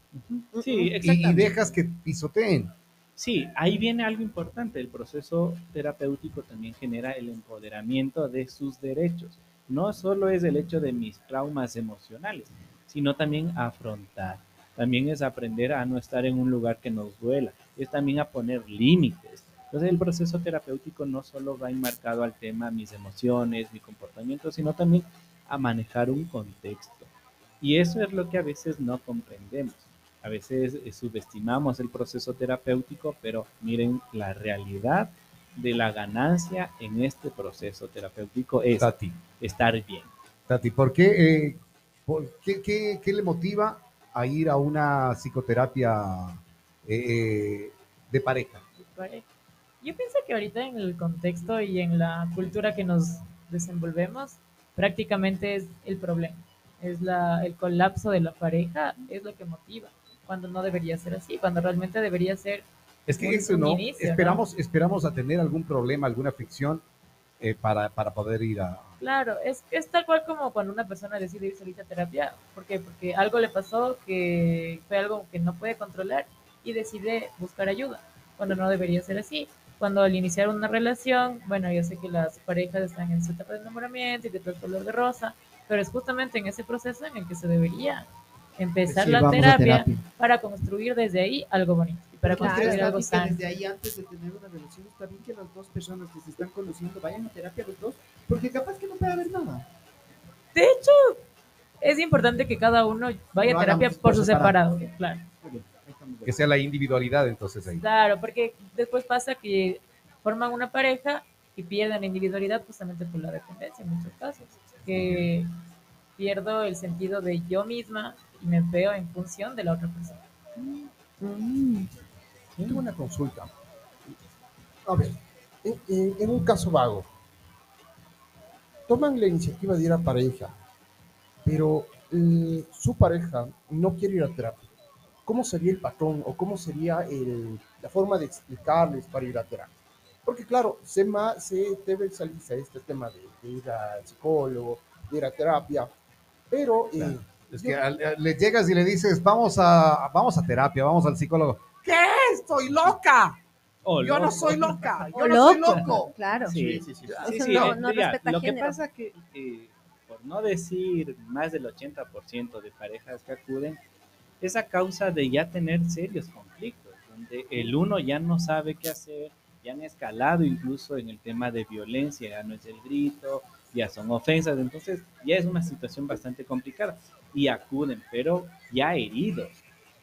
Sí, Y, y exactamente. dejas que pisoteen. Sí, ahí viene algo importante. El proceso terapéutico también genera el empoderamiento de sus derechos. No solo es el hecho de mis traumas emocionales, sino también afrontar. También es aprender a no estar en un lugar que nos duela. Es también a poner límites. Entonces el proceso terapéutico no solo va enmarcado al tema mis emociones, mi comportamiento, sino también a manejar un contexto. Y eso es lo que a veces no comprendemos. A veces eh, subestimamos el proceso terapéutico, pero miren, la realidad de la ganancia en este proceso terapéutico es Tati, estar bien. Tati, ¿por qué, eh, por qué, qué- qué le motiva a ir a una psicoterapia eh, de pareja? Pareja. Yo pienso que ahorita en el contexto y en la cultura que nos desenvolvemos, prácticamente es el problema. Es la, el colapso de la pareja, es lo que motiva, cuando no debería ser así, cuando realmente debería ser Es que Un- eso no, inicio, ¿no? esperamos, esperamos a tener algún problema, alguna fricción eh, para, para poder ir a... Claro, es, es tal cual como cuando una persona decide ir solita a terapia. ¿Por qué? Porque algo le pasó que fue algo que no puede controlar y decide buscar ayuda, cuando no debería ser así. Cuando al iniciar una relación, bueno, yo sé que las parejas están en su etapa de enamoramiento y que todo es color de rosa, pero es justamente en ese proceso en el que se debería empezar Sí, la terapia, terapia. para construir desde ahí algo bonito y para Porque construir está algo sano. desde ahí, antes de tener una relación, está bien que las dos personas que se están conociendo vayan a terapia los dos, porque capaz que no puede haber nada. De hecho, es importante que cada uno vaya Lo a terapia por por su separado. separado, claro. Que sea la individualidad entonces ahí. Claro, porque después pasa que forman una pareja y pierden la individualidad justamente por la dependencia en muchos casos. Que pierdo el sentido de yo misma y me veo en función de la otra persona. Tengo una consulta. A ver, en, en- en un caso vago, toman la iniciativa de ir a pareja, pero eh, su pareja no quiere ir a terapia. ¿Cómo sería el patrón o cómo sería el- la forma de explicarles para ir a terapia? Porque claro, se, ma- se debe salirse a este tema de, de ir al psicólogo, de ir a terapia, pero eh, Claro. Es yo- que le llegas y le dices, vamos a, vamos a terapia, vamos al psicólogo. ¿Qué? ¡Estoy loca! Oh, Yo no loco. soy loca, yo O no soy loco. loco. Claro. Sí, sí, sí. Sí, sí, no- eh, no mira, respeta lo que género. pasa que, eh, por no decir más del 80% de parejas que acuden, es a causa de ya tener serios conflictos, donde el uno ya no sabe qué hacer, ya han escalado incluso en el tema de violencia, ya no es el grito, ya son ofensas, entonces ya es una situación bastante complicada y acuden, pero ya heridos.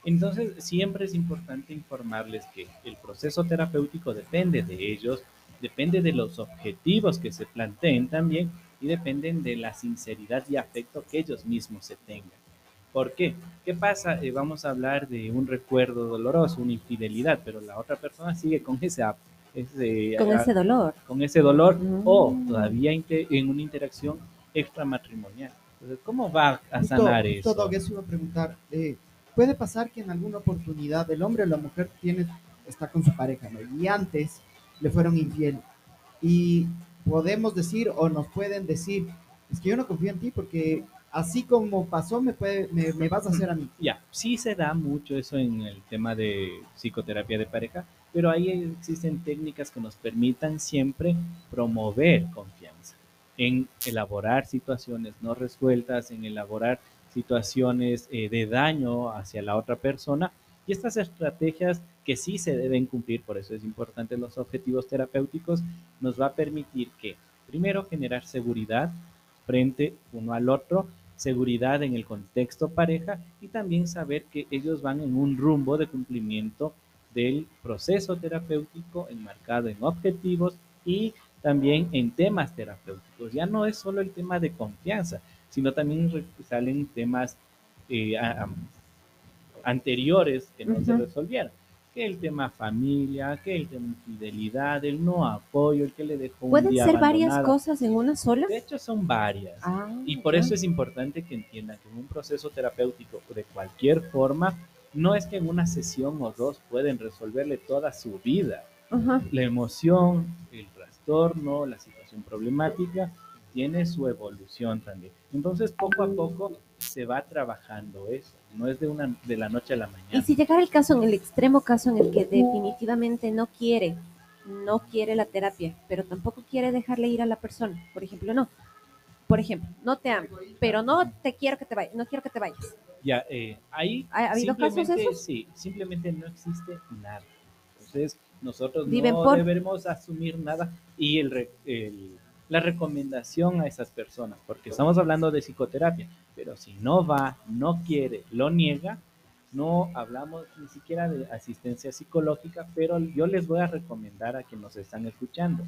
Entonces siempre es importante informarles que el proceso terapéutico depende de ellos, depende de los objetivos que se planteen también y dependen de la sinceridad y afecto que ellos mismos se tengan. ¿Por qué? ¿Qué pasa? Eh, vamos a hablar de un recuerdo doloroso, una infidelidad, pero la otra persona sigue con ese, ese, Con ah, ese dolor. con ese dolor Mm. o todavía en una interacción extramatrimonial. Entonces, ¿cómo va a Justo- sanar justo, eso? Doc, eso iba a preguntar. eh, puede pasar que en alguna oportunidad el hombre o la mujer tiene, está con su pareja, ¿no? Y antes le fueron infiel. Y podemos decir o nos pueden decir, es que yo no confío en ti porque así como pasó, me, puede, me, me vas a hacer a mí. Ya, sí se da mucho eso en el tema de psicoterapia de pareja, pero ahí existen técnicas que nos permitan siempre promover confianza en elaborar situaciones no resueltas, en elaborar situaciones eh, de daño hacia la otra persona y estas estrategias que sí se deben cumplir, por eso es importante los objetivos terapéuticos, nos va a permitir que primero generar seguridad frente uno al otro, seguridad en el contexto pareja y también saber que ellos van en un rumbo de cumplimiento del proceso terapéutico enmarcado en objetivos y también en temas terapéuticos. Ya no es solo el tema de confianza, sino también salen temas eh, a- anteriores que no se resolvieron. Que el tema familia, que el tema infidelidad, el no apoyo, el que le dejó un ¿Pueden día ser varias cosas en una sola? De hecho, son varias. Ah, Y por eso es importante que entiendan que en un proceso terapéutico de cualquier forma, no es que en una sesión o dos pueden resolverle toda su vida. La emoción, el trastorno, la situación problemática, tiene su evolución también. Entonces, poco a poco se va trabajando eso, no es de, una, de la noche a la Y mañana. si llegara el caso, en el extremo caso en el que definitivamente no quiere, no quiere la terapia, pero tampoco quiere dejarle ir a la persona, por ejemplo, no. Por ejemplo, no te amo, pero no te quiero que te vayas, no quiero que te vayas. Ya, eh, ahí ¿Ha habido casos esos? sí, simplemente no existe nada. Entonces, nosotros Viven no por- debemos asumir nada y el, el- la recomendación a esas personas, porque estamos hablando de psicoterapia, pero si no va, no quiere, lo niega, no hablamos ni siquiera de asistencia psicológica, pero yo les voy a recomendar a quienes nos están escuchando,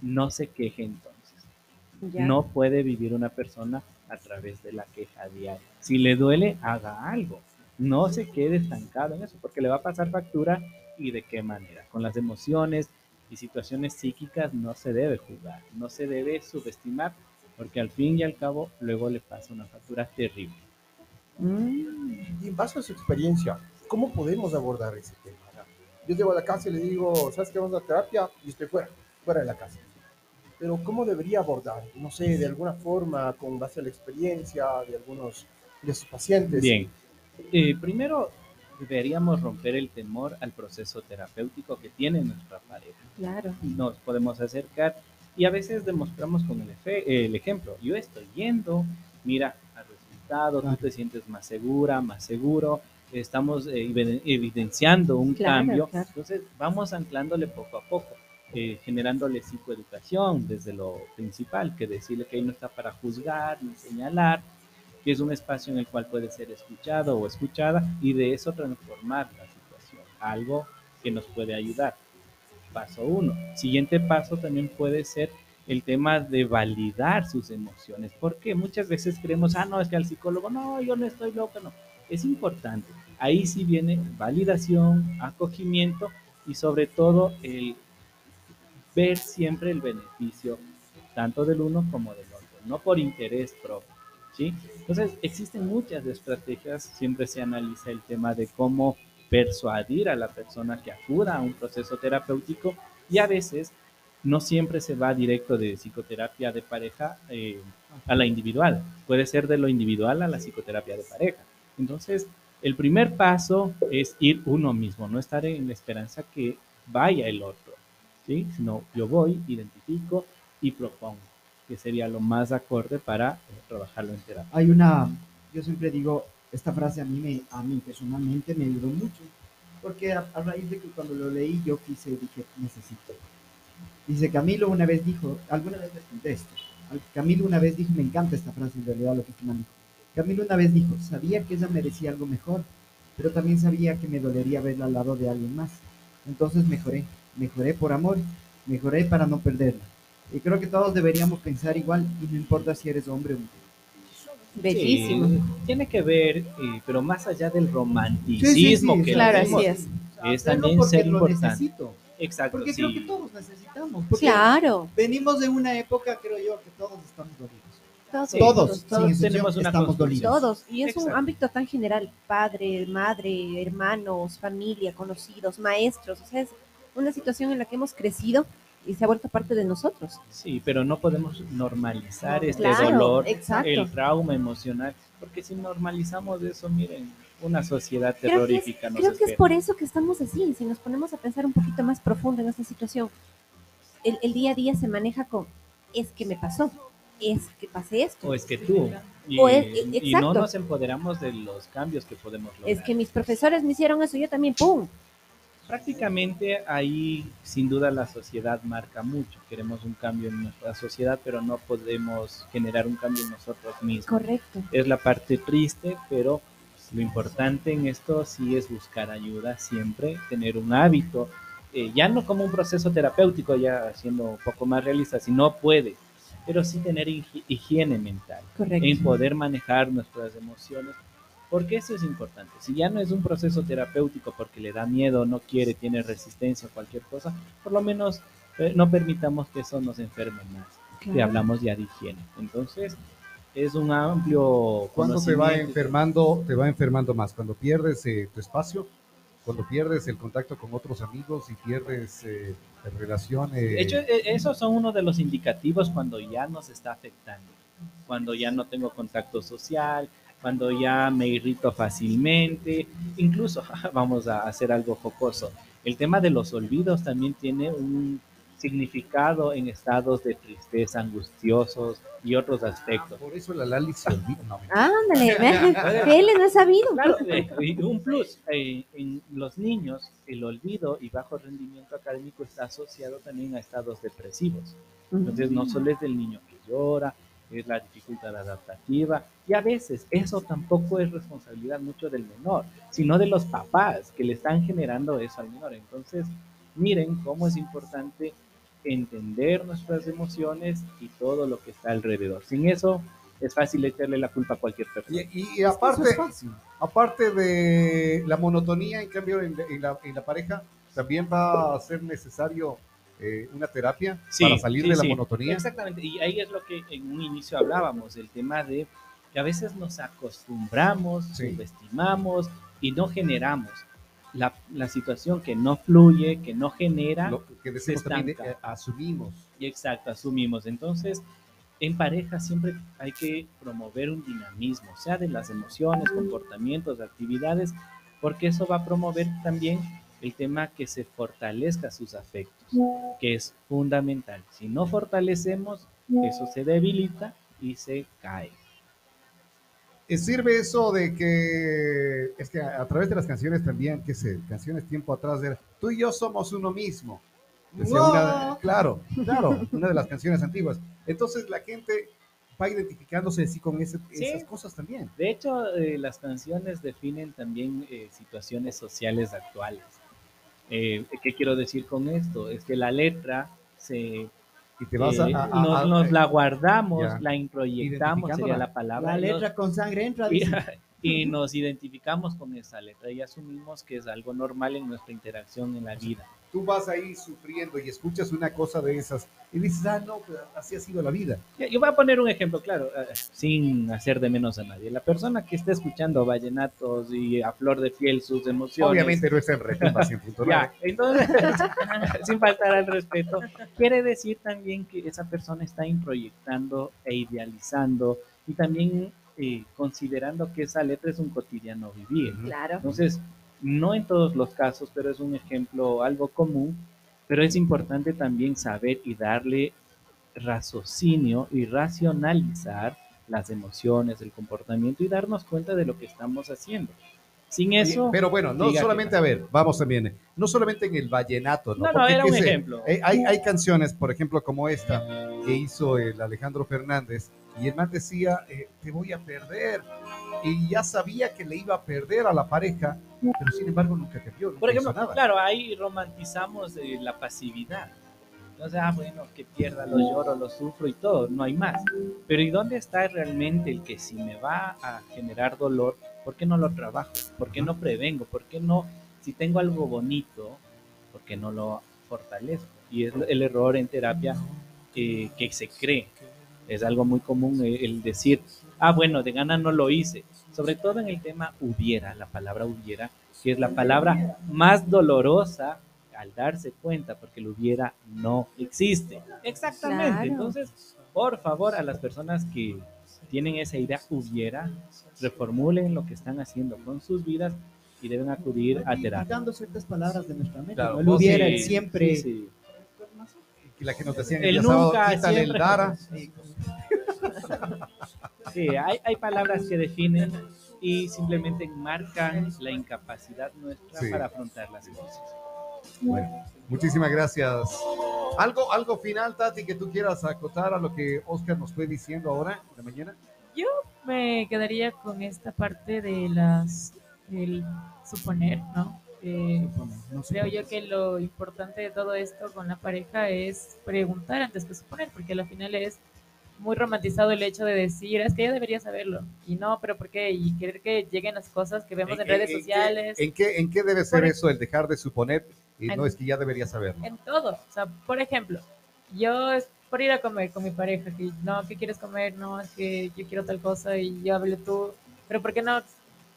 no se queje entonces. Ya. No puede vivir una persona a través de la queja diaria. Si le duele, haga algo. No se quede estancado en eso, porque le va a pasar factura y de qué manera. Con las emociones y situaciones psíquicas no se debe jugar, no se debe subestimar, porque al fin y al cabo luego le pasa una factura terrible. Y en base a su experiencia, ¿cómo podemos abordar ese tema? Yo llego a la casa y le digo, ¿sabes qué vamos a terapia? Y estoy fuera, fuera de la casa. Pero ¿cómo debería abordar? No sé, de alguna forma, con base a la experiencia de algunos de sus pacientes. Bien, Eh, primero deberíamos romper el temor al proceso terapéutico que tiene nuestra pareja. Claro. nos podemos acercar y a veces demostramos con el, efe- el ejemplo. Yo estoy yendo, mira al resultado, tú te sientes más segura, más seguro, estamos eh, eviden- evidenciando un Claro, cambio. claro. Entonces vamos anclándole poco a poco, eh, generándole psicoeducación desde lo principal, que decirle que él no está para juzgar ni señalar, que es un espacio en el cual puede ser escuchado o escuchada y de eso transformar la situación, algo que nos puede ayudar paso uno. Siguiente paso también puede ser el tema de validar sus emociones, porque muchas veces creemos, ah, no, es que al psicólogo, no, yo no estoy loco, no. Es importante. Ahí sí viene validación, acogimiento y sobre todo el ver siempre el beneficio tanto del uno como del otro, no por interés propio. ¿sí? Entonces, existen muchas estrategias, siempre se analiza el tema de cómo persuadir a la persona que acuda a un proceso terapéutico y a veces no siempre se va directo de psicoterapia de pareja eh, a la individual, puede ser de lo individual a la psicoterapia de pareja. Entonces, el primer paso es ir uno mismo, no estar en la esperanza que vaya el otro, ¿sí? sino yo voy, identifico y propongo, que sería lo más acorde para eh, trabajarlo en terapia. Hay una, yo siempre digo, esta frase a mí, me, a mí personalmente me ayudó mucho, porque a, raíz de que cuando lo leí yo quise, dije, necesito. Dice, Camilo una vez dijo, alguna vez les conté esto, Al- Camilo una vez dijo, me encanta esta frase en realidad, lo que Fernando dijo. Camilo una vez dijo, sabía que ella merecía algo mejor, pero también sabía que me dolería verla al lado de alguien más. Entonces mejoré, mejoré por amor, mejoré para no perderla. Y creo que todos deberíamos pensar igual, y no importa si eres hombre o mujer. Bellísimo. Sí, tiene que ver, eh, pero más allá del romanticismo Sí, sí, sí, que claro, vemos, así es. es también ser importante. Exacto, Porque sí. creo que todos necesitamos. Claro. venimos de una época, creo yo, que todos estamos dolidos. Todos, Sí, todos, todos, tenemos una estamos construcción. dolidos. todos. Y es un ámbito tan general, padre, madre, hermanos, familia, conocidos, maestros. O sea, es una situación en la que hemos crecido y se ha vuelto parte de nosotros. Sí, pero no podemos normalizar este Claro, dolor, exacto. el trauma emocional, porque si normalizamos eso, miren, una sociedad Creo que, es, terrorífica nos creo que es espera. por eso que estamos así. Si nos ponemos a pensar un poquito más profundo en esta situación, el, el día a día se maneja con, es que me pasó, es que pasé esto. O es que tú, y, O es- y no nos empoderamos de los cambios que podemos lograr. Es que mis profesores me hicieron eso, yo también, ¡pum! Prácticamente ahí sin duda la sociedad marca mucho. Queremos un cambio en nuestra sociedad, pero no podemos generar un cambio en nosotros mismos. Correcto. Es la parte triste, pero lo importante en esto sí es buscar ayuda siempre, tener un hábito, eh, ya no como un proceso terapéutico, ya siendo un poco más realista, si no puede, pero sí tener higi- higiene mental Correcto. en poder manejar nuestras emociones, porque eso es importante. Si ya no es un proceso terapéutico porque le da miedo, no quiere, tiene resistencia a cualquier cosa, por lo menos eh, no permitamos que eso nos enferme más. Claro. hablamos ya de higiene. Entonces, es un amplio Cuando te va enfermando, te va enfermando más. Cuando pierdes eh, tu espacio, cuando pierdes el contacto con otros amigos y pierdes eh, relación. eh, De hecho, e- esos son uno de los indicativos cuando ya nos está afectando, cuando ya no tengo contacto social, cuando ya me irrito fácilmente, incluso vamos a hacer algo jocoso. El tema de los olvidos también tiene un significado en estados de tristeza, angustiosos y otros aspectos. por eso la Lali se olvida. No, Ándale, él no es sabido. Claro, eh, y un plus, eh, en los niños el olvido y bajo rendimiento académico está asociado también a estados depresivos. Entonces no solo es del niño que llora, es la dificultad adaptativa y a veces eso tampoco es responsabilidad mucho del menor, sino de los papás que le están generando eso al menor. Entonces miren cómo es importante entender nuestras emociones y todo lo que está alrededor. Sin eso es fácil echarle la culpa a cualquier persona. Y, y- y aparte, aparte de la monotonía, en cambio, en, en la, en la pareja, también va a ser necesario eh, una terapia para salir sí, de la sí. monotonía. Exactamente, y ahí es lo que en un inicio hablábamos, el tema de que a veces nos acostumbramos, Sí. subestimamos y no generamos. La, la situación que no fluye, que no genera, Lo que decimos se también, eh, asumimos. exacto, asumimos. Entonces, en pareja siempre hay que promover un dinamismo, sea de las emociones, comportamientos, actividades, porque eso va a promover también el tema que se fortalezca sus afectos, que es fundamental. Si no fortalecemos, eso se debilita y se cae. Eh, Sirve eso de que, es que a, a través de las canciones también, que se, canciones tiempo atrás era, tú y yo somos uno mismo. Decía una- claro, claro, una de las canciones antiguas. Entonces la gente va identificándose así con ese- Sí. esas cosas también. De hecho, eh, las canciones definen también eh, situaciones sociales actuales. Eh, ¿Qué quiero decir con esto? Es que la letra se Y te vas a- eh, a- a- nos, a- nos la guardamos, Ya. la introyectamos, sería la palabra. La nos- letra con sangre entra. y, dice. y nos identificamos con esa letra y asumimos que es algo normal en nuestra interacción en la vida. Tú vas ahí sufriendo y escuchas una cosa de esas y dices, ah, no, así ha sido la vida. Yo voy a poner un ejemplo, claro, eh, sin hacer de menos a nadie. La persona que está escuchando vallenatos y a flor de piel sus emociones. Obviamente no está en Retumba 100.9. Ya, entonces, sin faltar al respeto, quiere decir también que esa persona está introyectando e idealizando y también eh, considerando que esa letra es un cotidiano vivir. Claro. Entonces, no en todos los casos, pero es un ejemplo algo común, pero es importante también saber y darle raciocinio y racionalizar las emociones, el comportamiento y darnos cuenta de lo que estamos haciendo. Sin eso... Pero bueno, no solamente, a ver, vamos también, no solamente en el vallenato, ¿no? No, no, Porque era un sé, ejemplo. eh, Hay, hay canciones, por ejemplo, como esta, que hizo el Alejandro Fernández, y el man decía, eh, te voy a perder, y ya sabía que le iba a perder a la pareja, pero sin embargo nunca cambió, nunca Por ejemplo, hizo nada. claro, ahí romantizamos eh, la pasividad. Sea, ah, bueno, que pierda, lo lloro, lo sufro y todo, no hay más. Pero ¿y dónde está realmente el que si me va a generar dolor, ¿por qué no lo trabajo? ¿Por qué no prevengo? ¿Por qué no, si tengo algo bonito, ¿por qué no lo fortalezco? Y es el error en terapia eh, que se cree. Es algo muy común eh, el decir, ah, bueno, de gana no lo hice. Sobre todo en el tema hubiera, la palabra hubiera, que es la palabra más dolorosa al darse cuenta, porque el hubiera no existe. Exactamente. Claro. Entonces, por favor, a las personas que tienen esa idea hubiera, reformulen lo que están haciendo con sus vidas y deben acudir a terapia. quitando ciertas palabras de nuestra mente. Claro, ¿no? El hubiera, Sí, el siempre. sí, sí. Y la que nos decían El el, día sábado, nunca, quítale el. Dara. Sí, hay, hay palabras que definen y simplemente enmarcan la incapacidad nuestra Sí. para afrontar las cosas. Bueno, muchísimas gracias. ¿Algo, algo final, Tati, que tú quieras acotar a lo que Oscar nos fue diciendo ahora, de mañana? me quedaría con esta parte de las el suponer, ¿no? Eh, creo yo qué. que lo importante de todo esto con la pareja es preguntar antes que suponer, porque al final es muy romantizado el hecho de decir, es que yo debería saberlo, y no, pero ¿por qué? Y querer que lleguen las cosas que vemos en, redes qué- sociales, ¿En qué, en qué debe ser Por- eso, el dejar de suponer? Y En- no es que ya debería saberlo. en todo. O sea, por ejemplo, yo es por ir a comer con mi pareja, que no, ¿qué quieres comer? No, es que yo quiero tal cosa y yo hablé tú, pero ¿por qué no,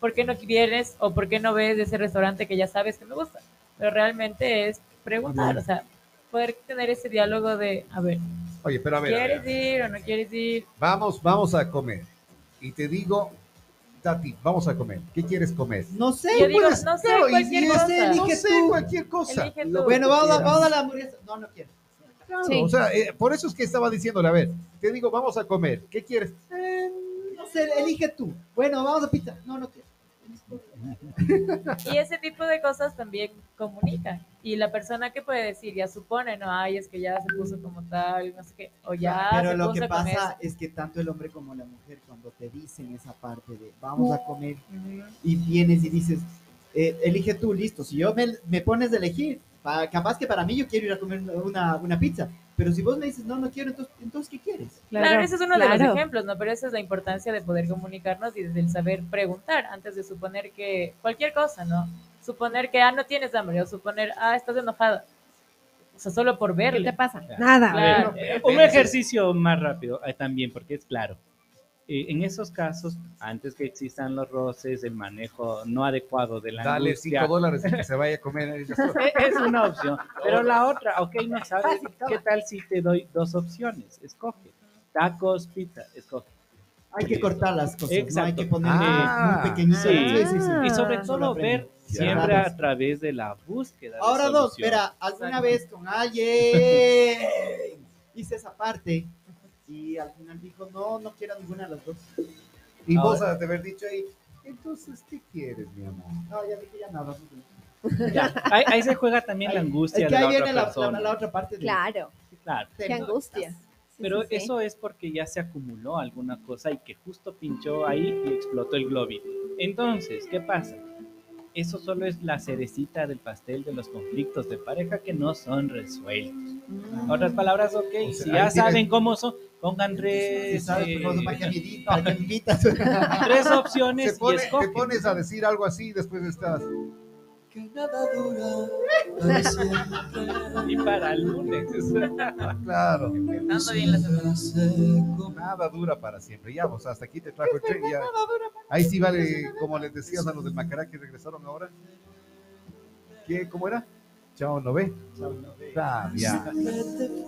por qué no vienes o por qué no ves ese restaurante que ya sabes que me gusta? Pero realmente es preguntar, o sea, poder tener ese diálogo de, a ver, Oye, pero a ver, a ver, a ¿quieres ver. ir o no quieres ir? Vamos, vamos a comer. Y te digo, Tati, vamos a comer. ¿Qué quieres comer? No sé. Yo digo, puedes- no sé, claro, y- cualquier y cosa. elige Elige sé, tú. cualquier cosa. Elige tú. Bueno, vamos a, vamos a la hamburguesa. No, no quiero. Claro, Sí. O sea, eh, por eso es que estaba diciéndole, a ver, te digo, vamos a comer. ¿Qué quieres? Eh, no sé, elige tú. Bueno, vamos a pizza. No, no quiero. Y ese tipo de cosas también comunican. Y la persona que puede decir, ya supone, no, ay, es que ya se puso como tal, no sé qué, o ya Pero se lo puso que pasa es que tanto el hombre como la mujer, cuando te dicen esa parte de vamos a comer y vienes y dices, eh, elige tú, listo. Si yo me, me pones de elegir, pa- capaz que para mí yo quiero ir a comer una, una pizza. Pero si vos me dices, no, no quiero, entonces, entonces ¿qué quieres? Claro, ese es uno de claro. los ejemplos, ¿no? Pero esa es la importancia de poder comunicarnos y del saber preguntar antes de suponer que cualquier cosa, ¿no? Suponer que, ah, no tienes hambre, o suponer, ah, estás enojada. O sea, solo por ¿Qué te verle. pasa? Claro. Nada. Claro. Eh, un ejercicio más rápido eh, también, porque es claro. Eh, en esos casos, antes que existan los roces, el manejo no adecuado de la Dale angustia, 5 dólares y que se vaya a comer. es una opción. Pero la otra, ok, no sabes, ¿qué tal si te doy dos opciones? Escoge. Tacos, pizza, escoge. Hay que cortar las cosas, no hay Exacto. que ponerle Ah, muy pequeñito. sí. Y sobre todo ver siempre a través de la búsqueda. de Ahora dos, espera, alguna Exacto. vez con alguien hice esa parte y al final dijo, no, no quiero ninguna de las dos. Y vos has de haber dicho ahí, entonces, ¿qué quieres, mi amor? No, ya dije ya nada. Ya, Ahí, ahí se juega también la angustia es que de ahí la viene otra la, persona. la- la otra parte de Claro. Claro. Qué angustia. Sí, Pero sí, sí. eso es porque ya se acumuló alguna cosa y que justo pinchó ahí y explotó el globito. Entonces, ¿qué pasa? Eso solo es la cerecita del pastel de los conflictos de pareja que no son resueltos. En otras palabras, ok, O sea, si ya saben cómo son, pongan tres, eh, pues, tres opciones Se pone- y te pones a decir algo así y después estás. Que nada dura para siempre. Y para el lunes. Claro, Dando bien la semana. Seco. nada dura para siempre. Ya, vos hasta aquí te trajo el tren. Ya. Ahí sí vale, como les decías a los del Macará que regresaron ahora. ¿Qué, ¿Cómo era? Chao, ¿no ve? Ah, ya.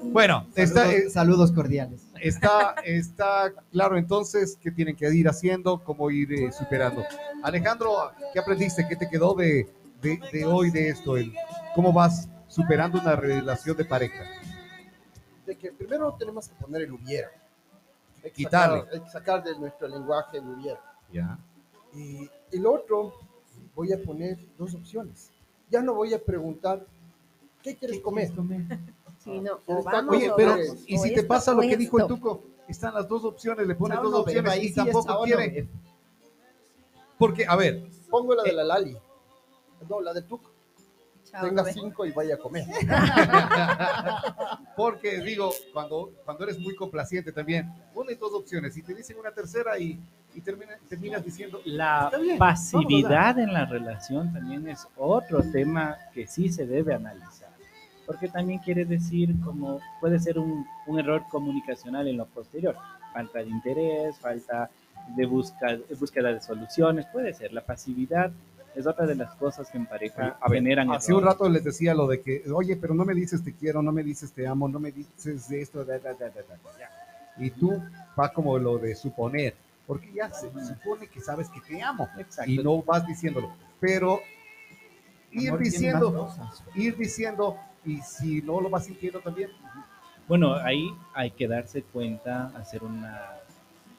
Bueno, está, Saludos, eh, saludos cordiales. está, está claro entonces qué tienen que ir haciendo, cómo ir eh, superando. Alejandro, ¿qué aprendiste? ¿Qué te quedó de, de, de hoy de esto? El, ¿Cómo vas superando una relación de pareja? de que primero tenemos que poner el hubiera. Hay que Quitarle. Sacar, hay que sacar de nuestro lenguaje el hubiera. Ya. Y el otro, voy a poner dos opciones. Ya no voy a preguntar, ¿qué quieres comer? Sí, no. O vamos, Oye, o pero vamos, ¿y si te pasa lo que dijo el. Tuco? Están las dos opciones, le pones dos no, opciones ahí y tampoco quiere. bebé. Porque, a ver, Pongo la de la Lali. No, la de Tuco. Chao, Tenga bebé. cinco y vaya a comer. porque digo, cuando, cuando eres muy complaciente también, pones dos opciones y te dicen una tercera y, y termina- terminas diciendo, La bien, pasividad en la relación también es otro tema que sí se debe analizar. Porque también quiere decir como puede ser un, un error comunicacional en lo posterior. Falta de interés, falta de busca, búsqueda de soluciones, puede ser. La pasividad es otra de las cosas que en pareja A ver, generan Hace un errores. rato les decía lo de que, oye, pero no me dices te quiero, no me dices te amo, no me dices de esto, da, da, da, da, da, ya. Y tú va como lo de suponer, porque ya se supone que sabes que te amo Exacto. y no vas diciéndolo. Pero ir Amor, diciendo, ir diciendo, y si no lo vas sintiendo también, Bueno, ahí hay que darse cuenta, hacer una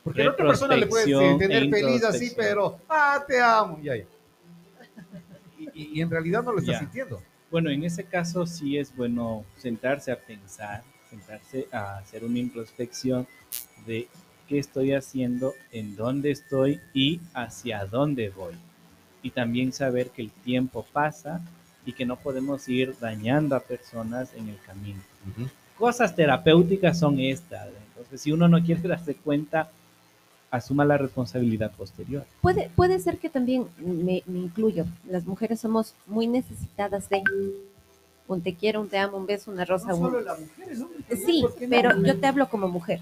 porque a otra persona le eh, Retrospección tener e feliz así, pero, ah, te amo, ya, ya. Y, y- y en realidad no lo estás Ya. sintiendo. Bueno, en ese caso sí es bueno sentarse a pensar, sentarse a hacer una introspección de qué estoy haciendo, en dónde estoy y hacia dónde voy. Y también saber que el tiempo pasa y que no podemos ir dañando a personas en el camino. Cosas terapéuticas son estas. Entonces, si uno no quiere darse cuenta, asuma la responsabilidad posterior. Puede, puede ser que también me, me incluyo. Las mujeres somos muy necesitadas de un te quiero, un te amo, un beso, una rosa. No un- solo la mujer, el hombre también, Sí, ¿por qué no? pero yo te hablo como mujer.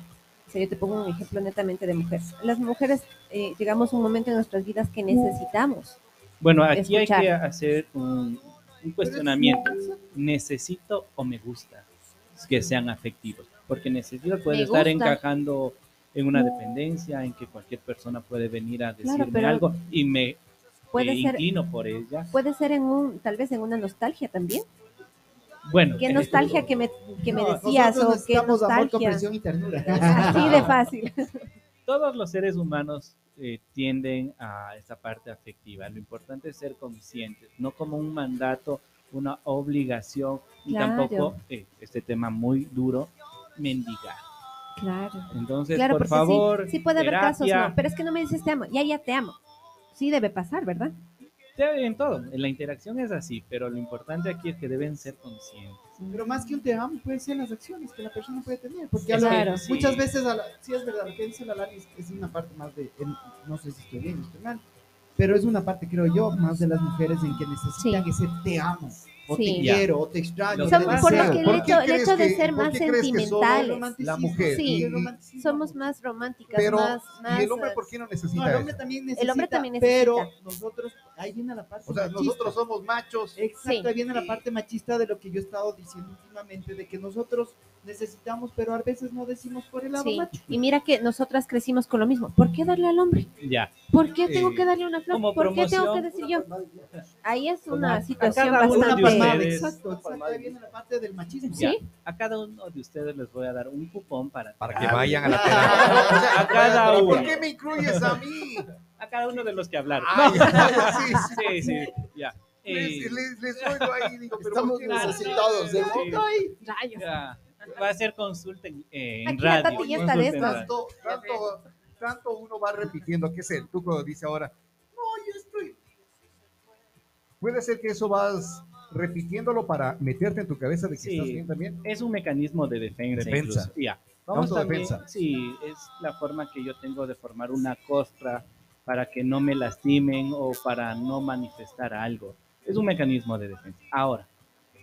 O sea, yo te pongo un ejemplo netamente de mujer. Las mujeres eh, llegamos a un momento en nuestras vidas que necesitamos. Bueno, aquí hay Escuchar. que hacer un, un cuestionamiento. ¿Necesito o me gusta? que sean afectivos, porque necesidad puede estar encajando en una dependencia, en que cualquier persona puede venir a decirme algo y me Puede eh, ser, inclino por ella. puede ser en un, tal vez en una nostalgia también. Bueno, Qué eh, nostalgia que me, que me No, decías o qué amor, nostalgia. comprensión y ternura. Así de fácil. todos los seres humanos eh, tienden a esa parte afectiva. Lo importante es ser conscientes, no como un mandato, una obligación y Claro. tampoco eh, este tema muy duro, mendigar. Claro. Entonces, Claro, por favor, sí, sí puede haber casos, no, pero es que no me dices te amo, ya, ya te amo. Sí debe pasar, ¿verdad? en todo, en la interacción es así, pero lo importante aquí es que deben ser conscientes. Pero más que un te amo, puede ser las acciones que la persona puede tener. Porque Claro. sí, muchas veces, a la- sí es verdad, lo que dice la Lali es, es una parte más de, no sé si estoy bien o estoy mal, pero es una parte, creo yo, más de las mujeres en que necesitan Sí. ese te amo, o Sí. te quiero, o te extraño. Lo te por lo que el ¿Por hecho, el hecho de que- ser más sentimentales, la mujer Sí. y- somos más románticas, pero más, más... y el hombre eh, por qué no No, necesita el hombre también necesita, El hombre también pero necesita. nosotros, ahí viene la parte O sea, machista. nosotros somos machos. Exacto, Sí. ahí viene la parte machista de lo que yo he estado diciendo últimamente, de que nosotros necesitamos, pero a veces no decimos por el lado Sí. macho. Y mira que nosotras crecimos con lo mismo. ¿Por qué darle al hombre? Ya, ¿Por qué tengo Eh, que darle una flor? ¿Por qué tengo que decir yo? Ahí es una situación bastante... palmada, ustedes. exacto, exacto, ahí viene la parte del machismo. Sí. a cada uno de ustedes les voy a dar un cupón para, Para que vayan a la terapia. O sea, A cada ¿pero ¿Por uno. qué me incluyes a mí? a cada uno de los que hablaron. Ay, sí, sí. Sí, sí, ya. Eh, Les, les, les oigo ahí y digo, pero Estamos necesitados de. Rayos. ya. Va a ser consulta en, eh, en Aquí la radio. De tanto, tanto, tanto uno va repitiendo, ¿qué es el tuco dice ahora? No, yo estoy. Puede ser que eso vas repitiéndolo para meterte en tu cabeza de que Sí. estás bien también. Es un mecanismo de defensa. Defensa. incluso. Ya. Vamos también- Sí, es la forma que yo tengo de formar una costra para que no me lastimen o para no manifestar algo. Es un mecanismo de defensa. Ahora,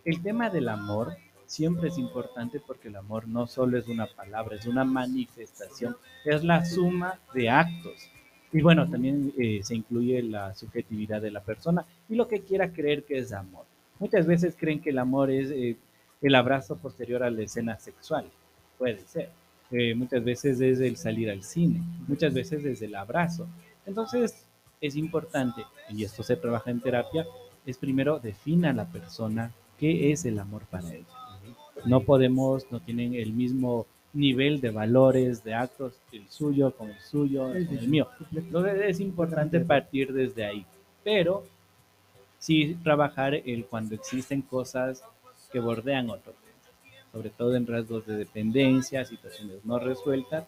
el tema del amor siempre es importante porque el amor no solo es una palabra, es una manifestación, es la suma de actos. Y bueno, también eh, se incluye la subjetividad de la persona y lo que quiera creer que es amor. Muchas veces creen que el amor es eh, el abrazo posterior a la escena sexual. Puede ser. Eh, muchas veces es el salir al cine, muchas veces es el abrazo. Entonces es importante, y esto se trabaja en terapia, es primero defina a la persona qué es el amor para ella. No podemos, no tienen el mismo nivel de valores, de actos, el suyo con el suyo, con el mío. Entonces es importante partir desde ahí, pero sí trabajar el cuando existen cosas que bordean otro tema, sobre todo en rasgos de dependencia, situaciones no resueltas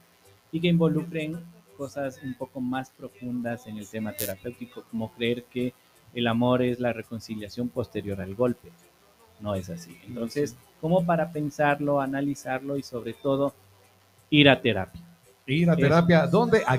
y que involucren cosas un poco más profundas en el tema terapéutico, como creer que el amor es la reconciliación posterior al golpe. No es así. Entonces, como para pensarlo, analizarlo y sobre todo ir a terapia. Ir a Eso. terapia, ¿dónde? A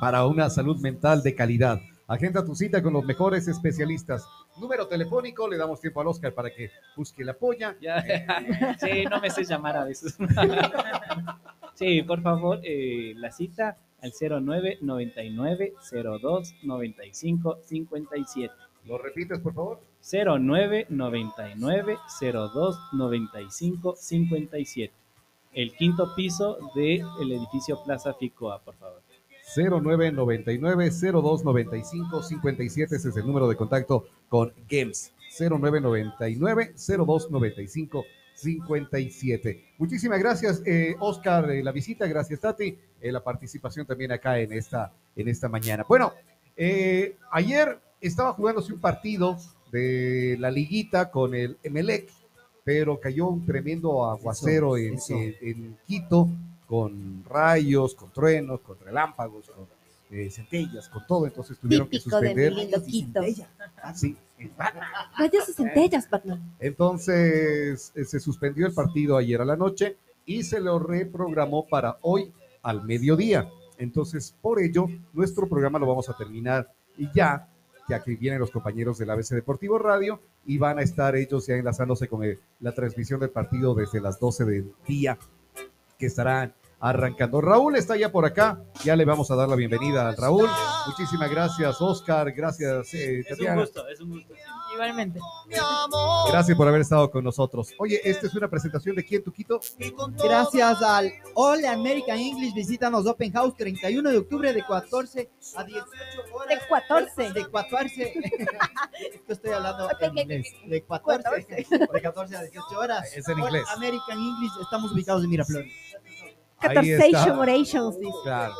para una salud mental de calidad. Agenda tu cita con los mejores especialistas. Número telefónico, le damos tiempo al Oscar para que busque la polla. Ya, sí, no me sé llamar a veces. sí, por favor, eh, la cita al 09 99 02 95 57. ¿Lo repites, por favor? 09 99 02 95 57. El quinto piso del edificio Plaza Ficoa, por favor. 0999 0295 57 ese es el número de contacto con GEMS. 0999 0295 57 muchísimas gracias eh, Oscar eh, la visita. Gracias Tati. Eh, la participación también acá en esta en esta mañana. Bueno eh, ayer estaba jugándose un partido de la liguita con el Emelec pero cayó un tremendo aguacero en, eso. en- en Quito con rayos, con truenos, con relámpagos, con eh, centellas, con todo, entonces tuvieron que Típico de suspender. lindo Quito. Sí. Rayos y centellas, Batman. Entonces eh, se suspendió el partido ayer a la noche y se lo reprogramó para hoy al mediodía. Entonces, por ello, nuestro programa lo vamos a terminar y ya, que vienen los compañeros del ABC Deportivo Radio y van a estar ellos ya enlazándose con el- la transmisión del partido desde las 12 del día que estarán arrancando. Raúl está ya por acá, ya le vamos a dar la bienvenida al Raúl. Muchísimas gracias, Oscar, gracias, eh, Es un Tatiana. gusto, es un gusto. Igualmente. Gracias por haber estado con nosotros. Oye, esta es una presentación de quién, Tuquito. Gracias al All American English, visítanos Open House 31 de octubre de 14 a 18 horas. De 14. De 14. Esto estoy hablando en inglés. De 14. De 14 a 18 horas. Es en All inglés. American English, estamos ubicados en Miraflores. Ahí 14 está. orations, dice. Claro.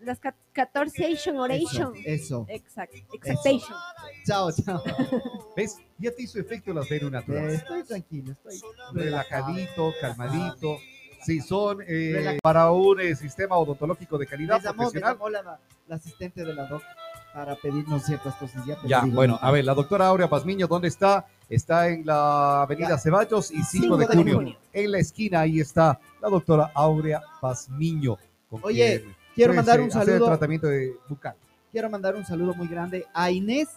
Las ca- 14 oration. Eso. Exacto. Exaltation. Chao, chao. ¿Ves? Ya te hizo efecto las Eh, naturales. estoy tranquilo, estoy Relajadito, calmadito. Sí, son eh, para un eh, sistema odontológico de calidad Les llamó, les profesional. la, la asistente de la doc para pedirnos ciertas cosas. Ya, Ya, bueno, no. a ver, la doctora Aurea Pazmiño, ¿dónde está? Está en la avenida Ya. Ceballos y 5 5 de de junio. junio. En la esquina ahí está la doctora Aurea Pazmiño. con Oye, quiero puedes, mandar eh, un saludo. tratamiento de bucal. quiero mandar un saludo muy grande a Inés,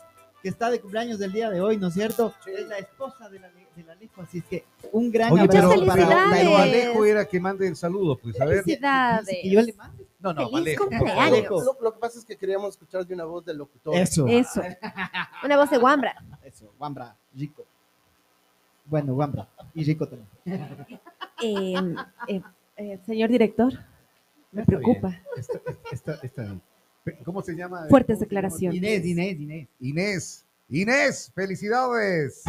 que está de cumpleaños del día de hoy, ¿no es cierto? Es la esposa de la, de la Alejo, así es que un gran Oye, abrazo para pero, Alejo era que mande el saludo, pues a ver. Felicidades. Que yo le mande. No, no. Alejo. Lo, lo que pasa es que queríamos escuchar de una voz del locutor. Eso. Eso. Una voz de Wambra. Eso, Wambra, rico. Bueno, Wambra. Y rico también. Eh, eh, eh, señor director, me Está preocupa. bien, Está, está- está bien. ¿Cómo se llama? Fuertes declaraciones. Inés, Inés, Inés. Inés. Inés, felicidades.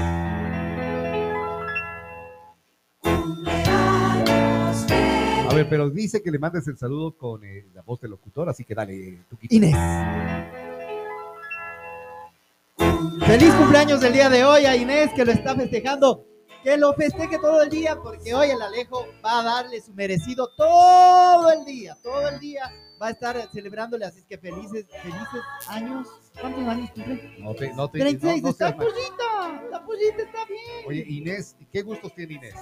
Ver, pero dice que le mandes el saludo con eh, la voz del locutor, así que dale, Tuquito. Inés. Feliz cumpleaños del día de hoy a Inés, que lo está festejando. Que lo festeje todo el día, porque hoy el Alejo va a darle su merecido todo el día. Todo el día va a estar celebrándole, así que felices, felices años. ¿Cuántos años cumple? No te, no te, 36, no- no está. La está bien. Oye, Inés, ¿qué gustos tiene Inés?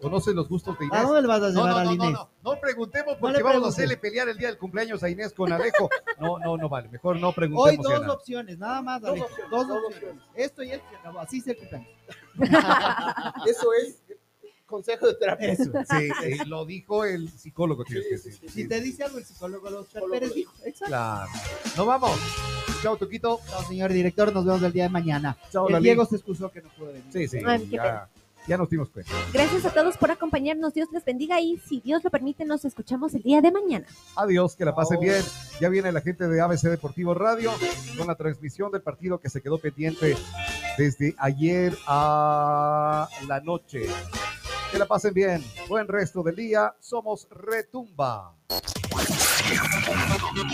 ¿Conoces los gustos de Inés? ¿A dónde le vas a No, llevar no, a no, Inés? no, no, no preguntemos porque vamos a hacerle pelear el día del cumpleaños a Inés con Alejo. No, no, no vale, mejor no Hoy preguntemos ya dos nada. opciones, nada más, Dos Alejo. opciones, Dos dos opciones. Esto y esto se acabó. Así se el cumpleaños. Eso es consejo de terapia. Eso. Sí, lo dijo el psicólogo, tienes que decir. Si te dice algo el psicólogo, los Pérez dijo. Exacto. Claro. Nos vamos. Chao, Tuquito. Chao, señor director. Nos vemos el día de mañana. Chao, el. Diego se excusó que no pudo venir. Sí, sí, Ay, qué ya, ya nos dimos cuenta. Gracias a todos por acompañarnos. Dios les bendiga y si Dios lo permite, nos escuchamos el día de mañana. Adiós, que la pasen Chao. bien. Ya viene la gente de ABC Deportivo Radio con la transmisión del partido que se quedó pendiente desde ayer a la noche. Que la pasen bien. Buen resto del día. Somos Retumba.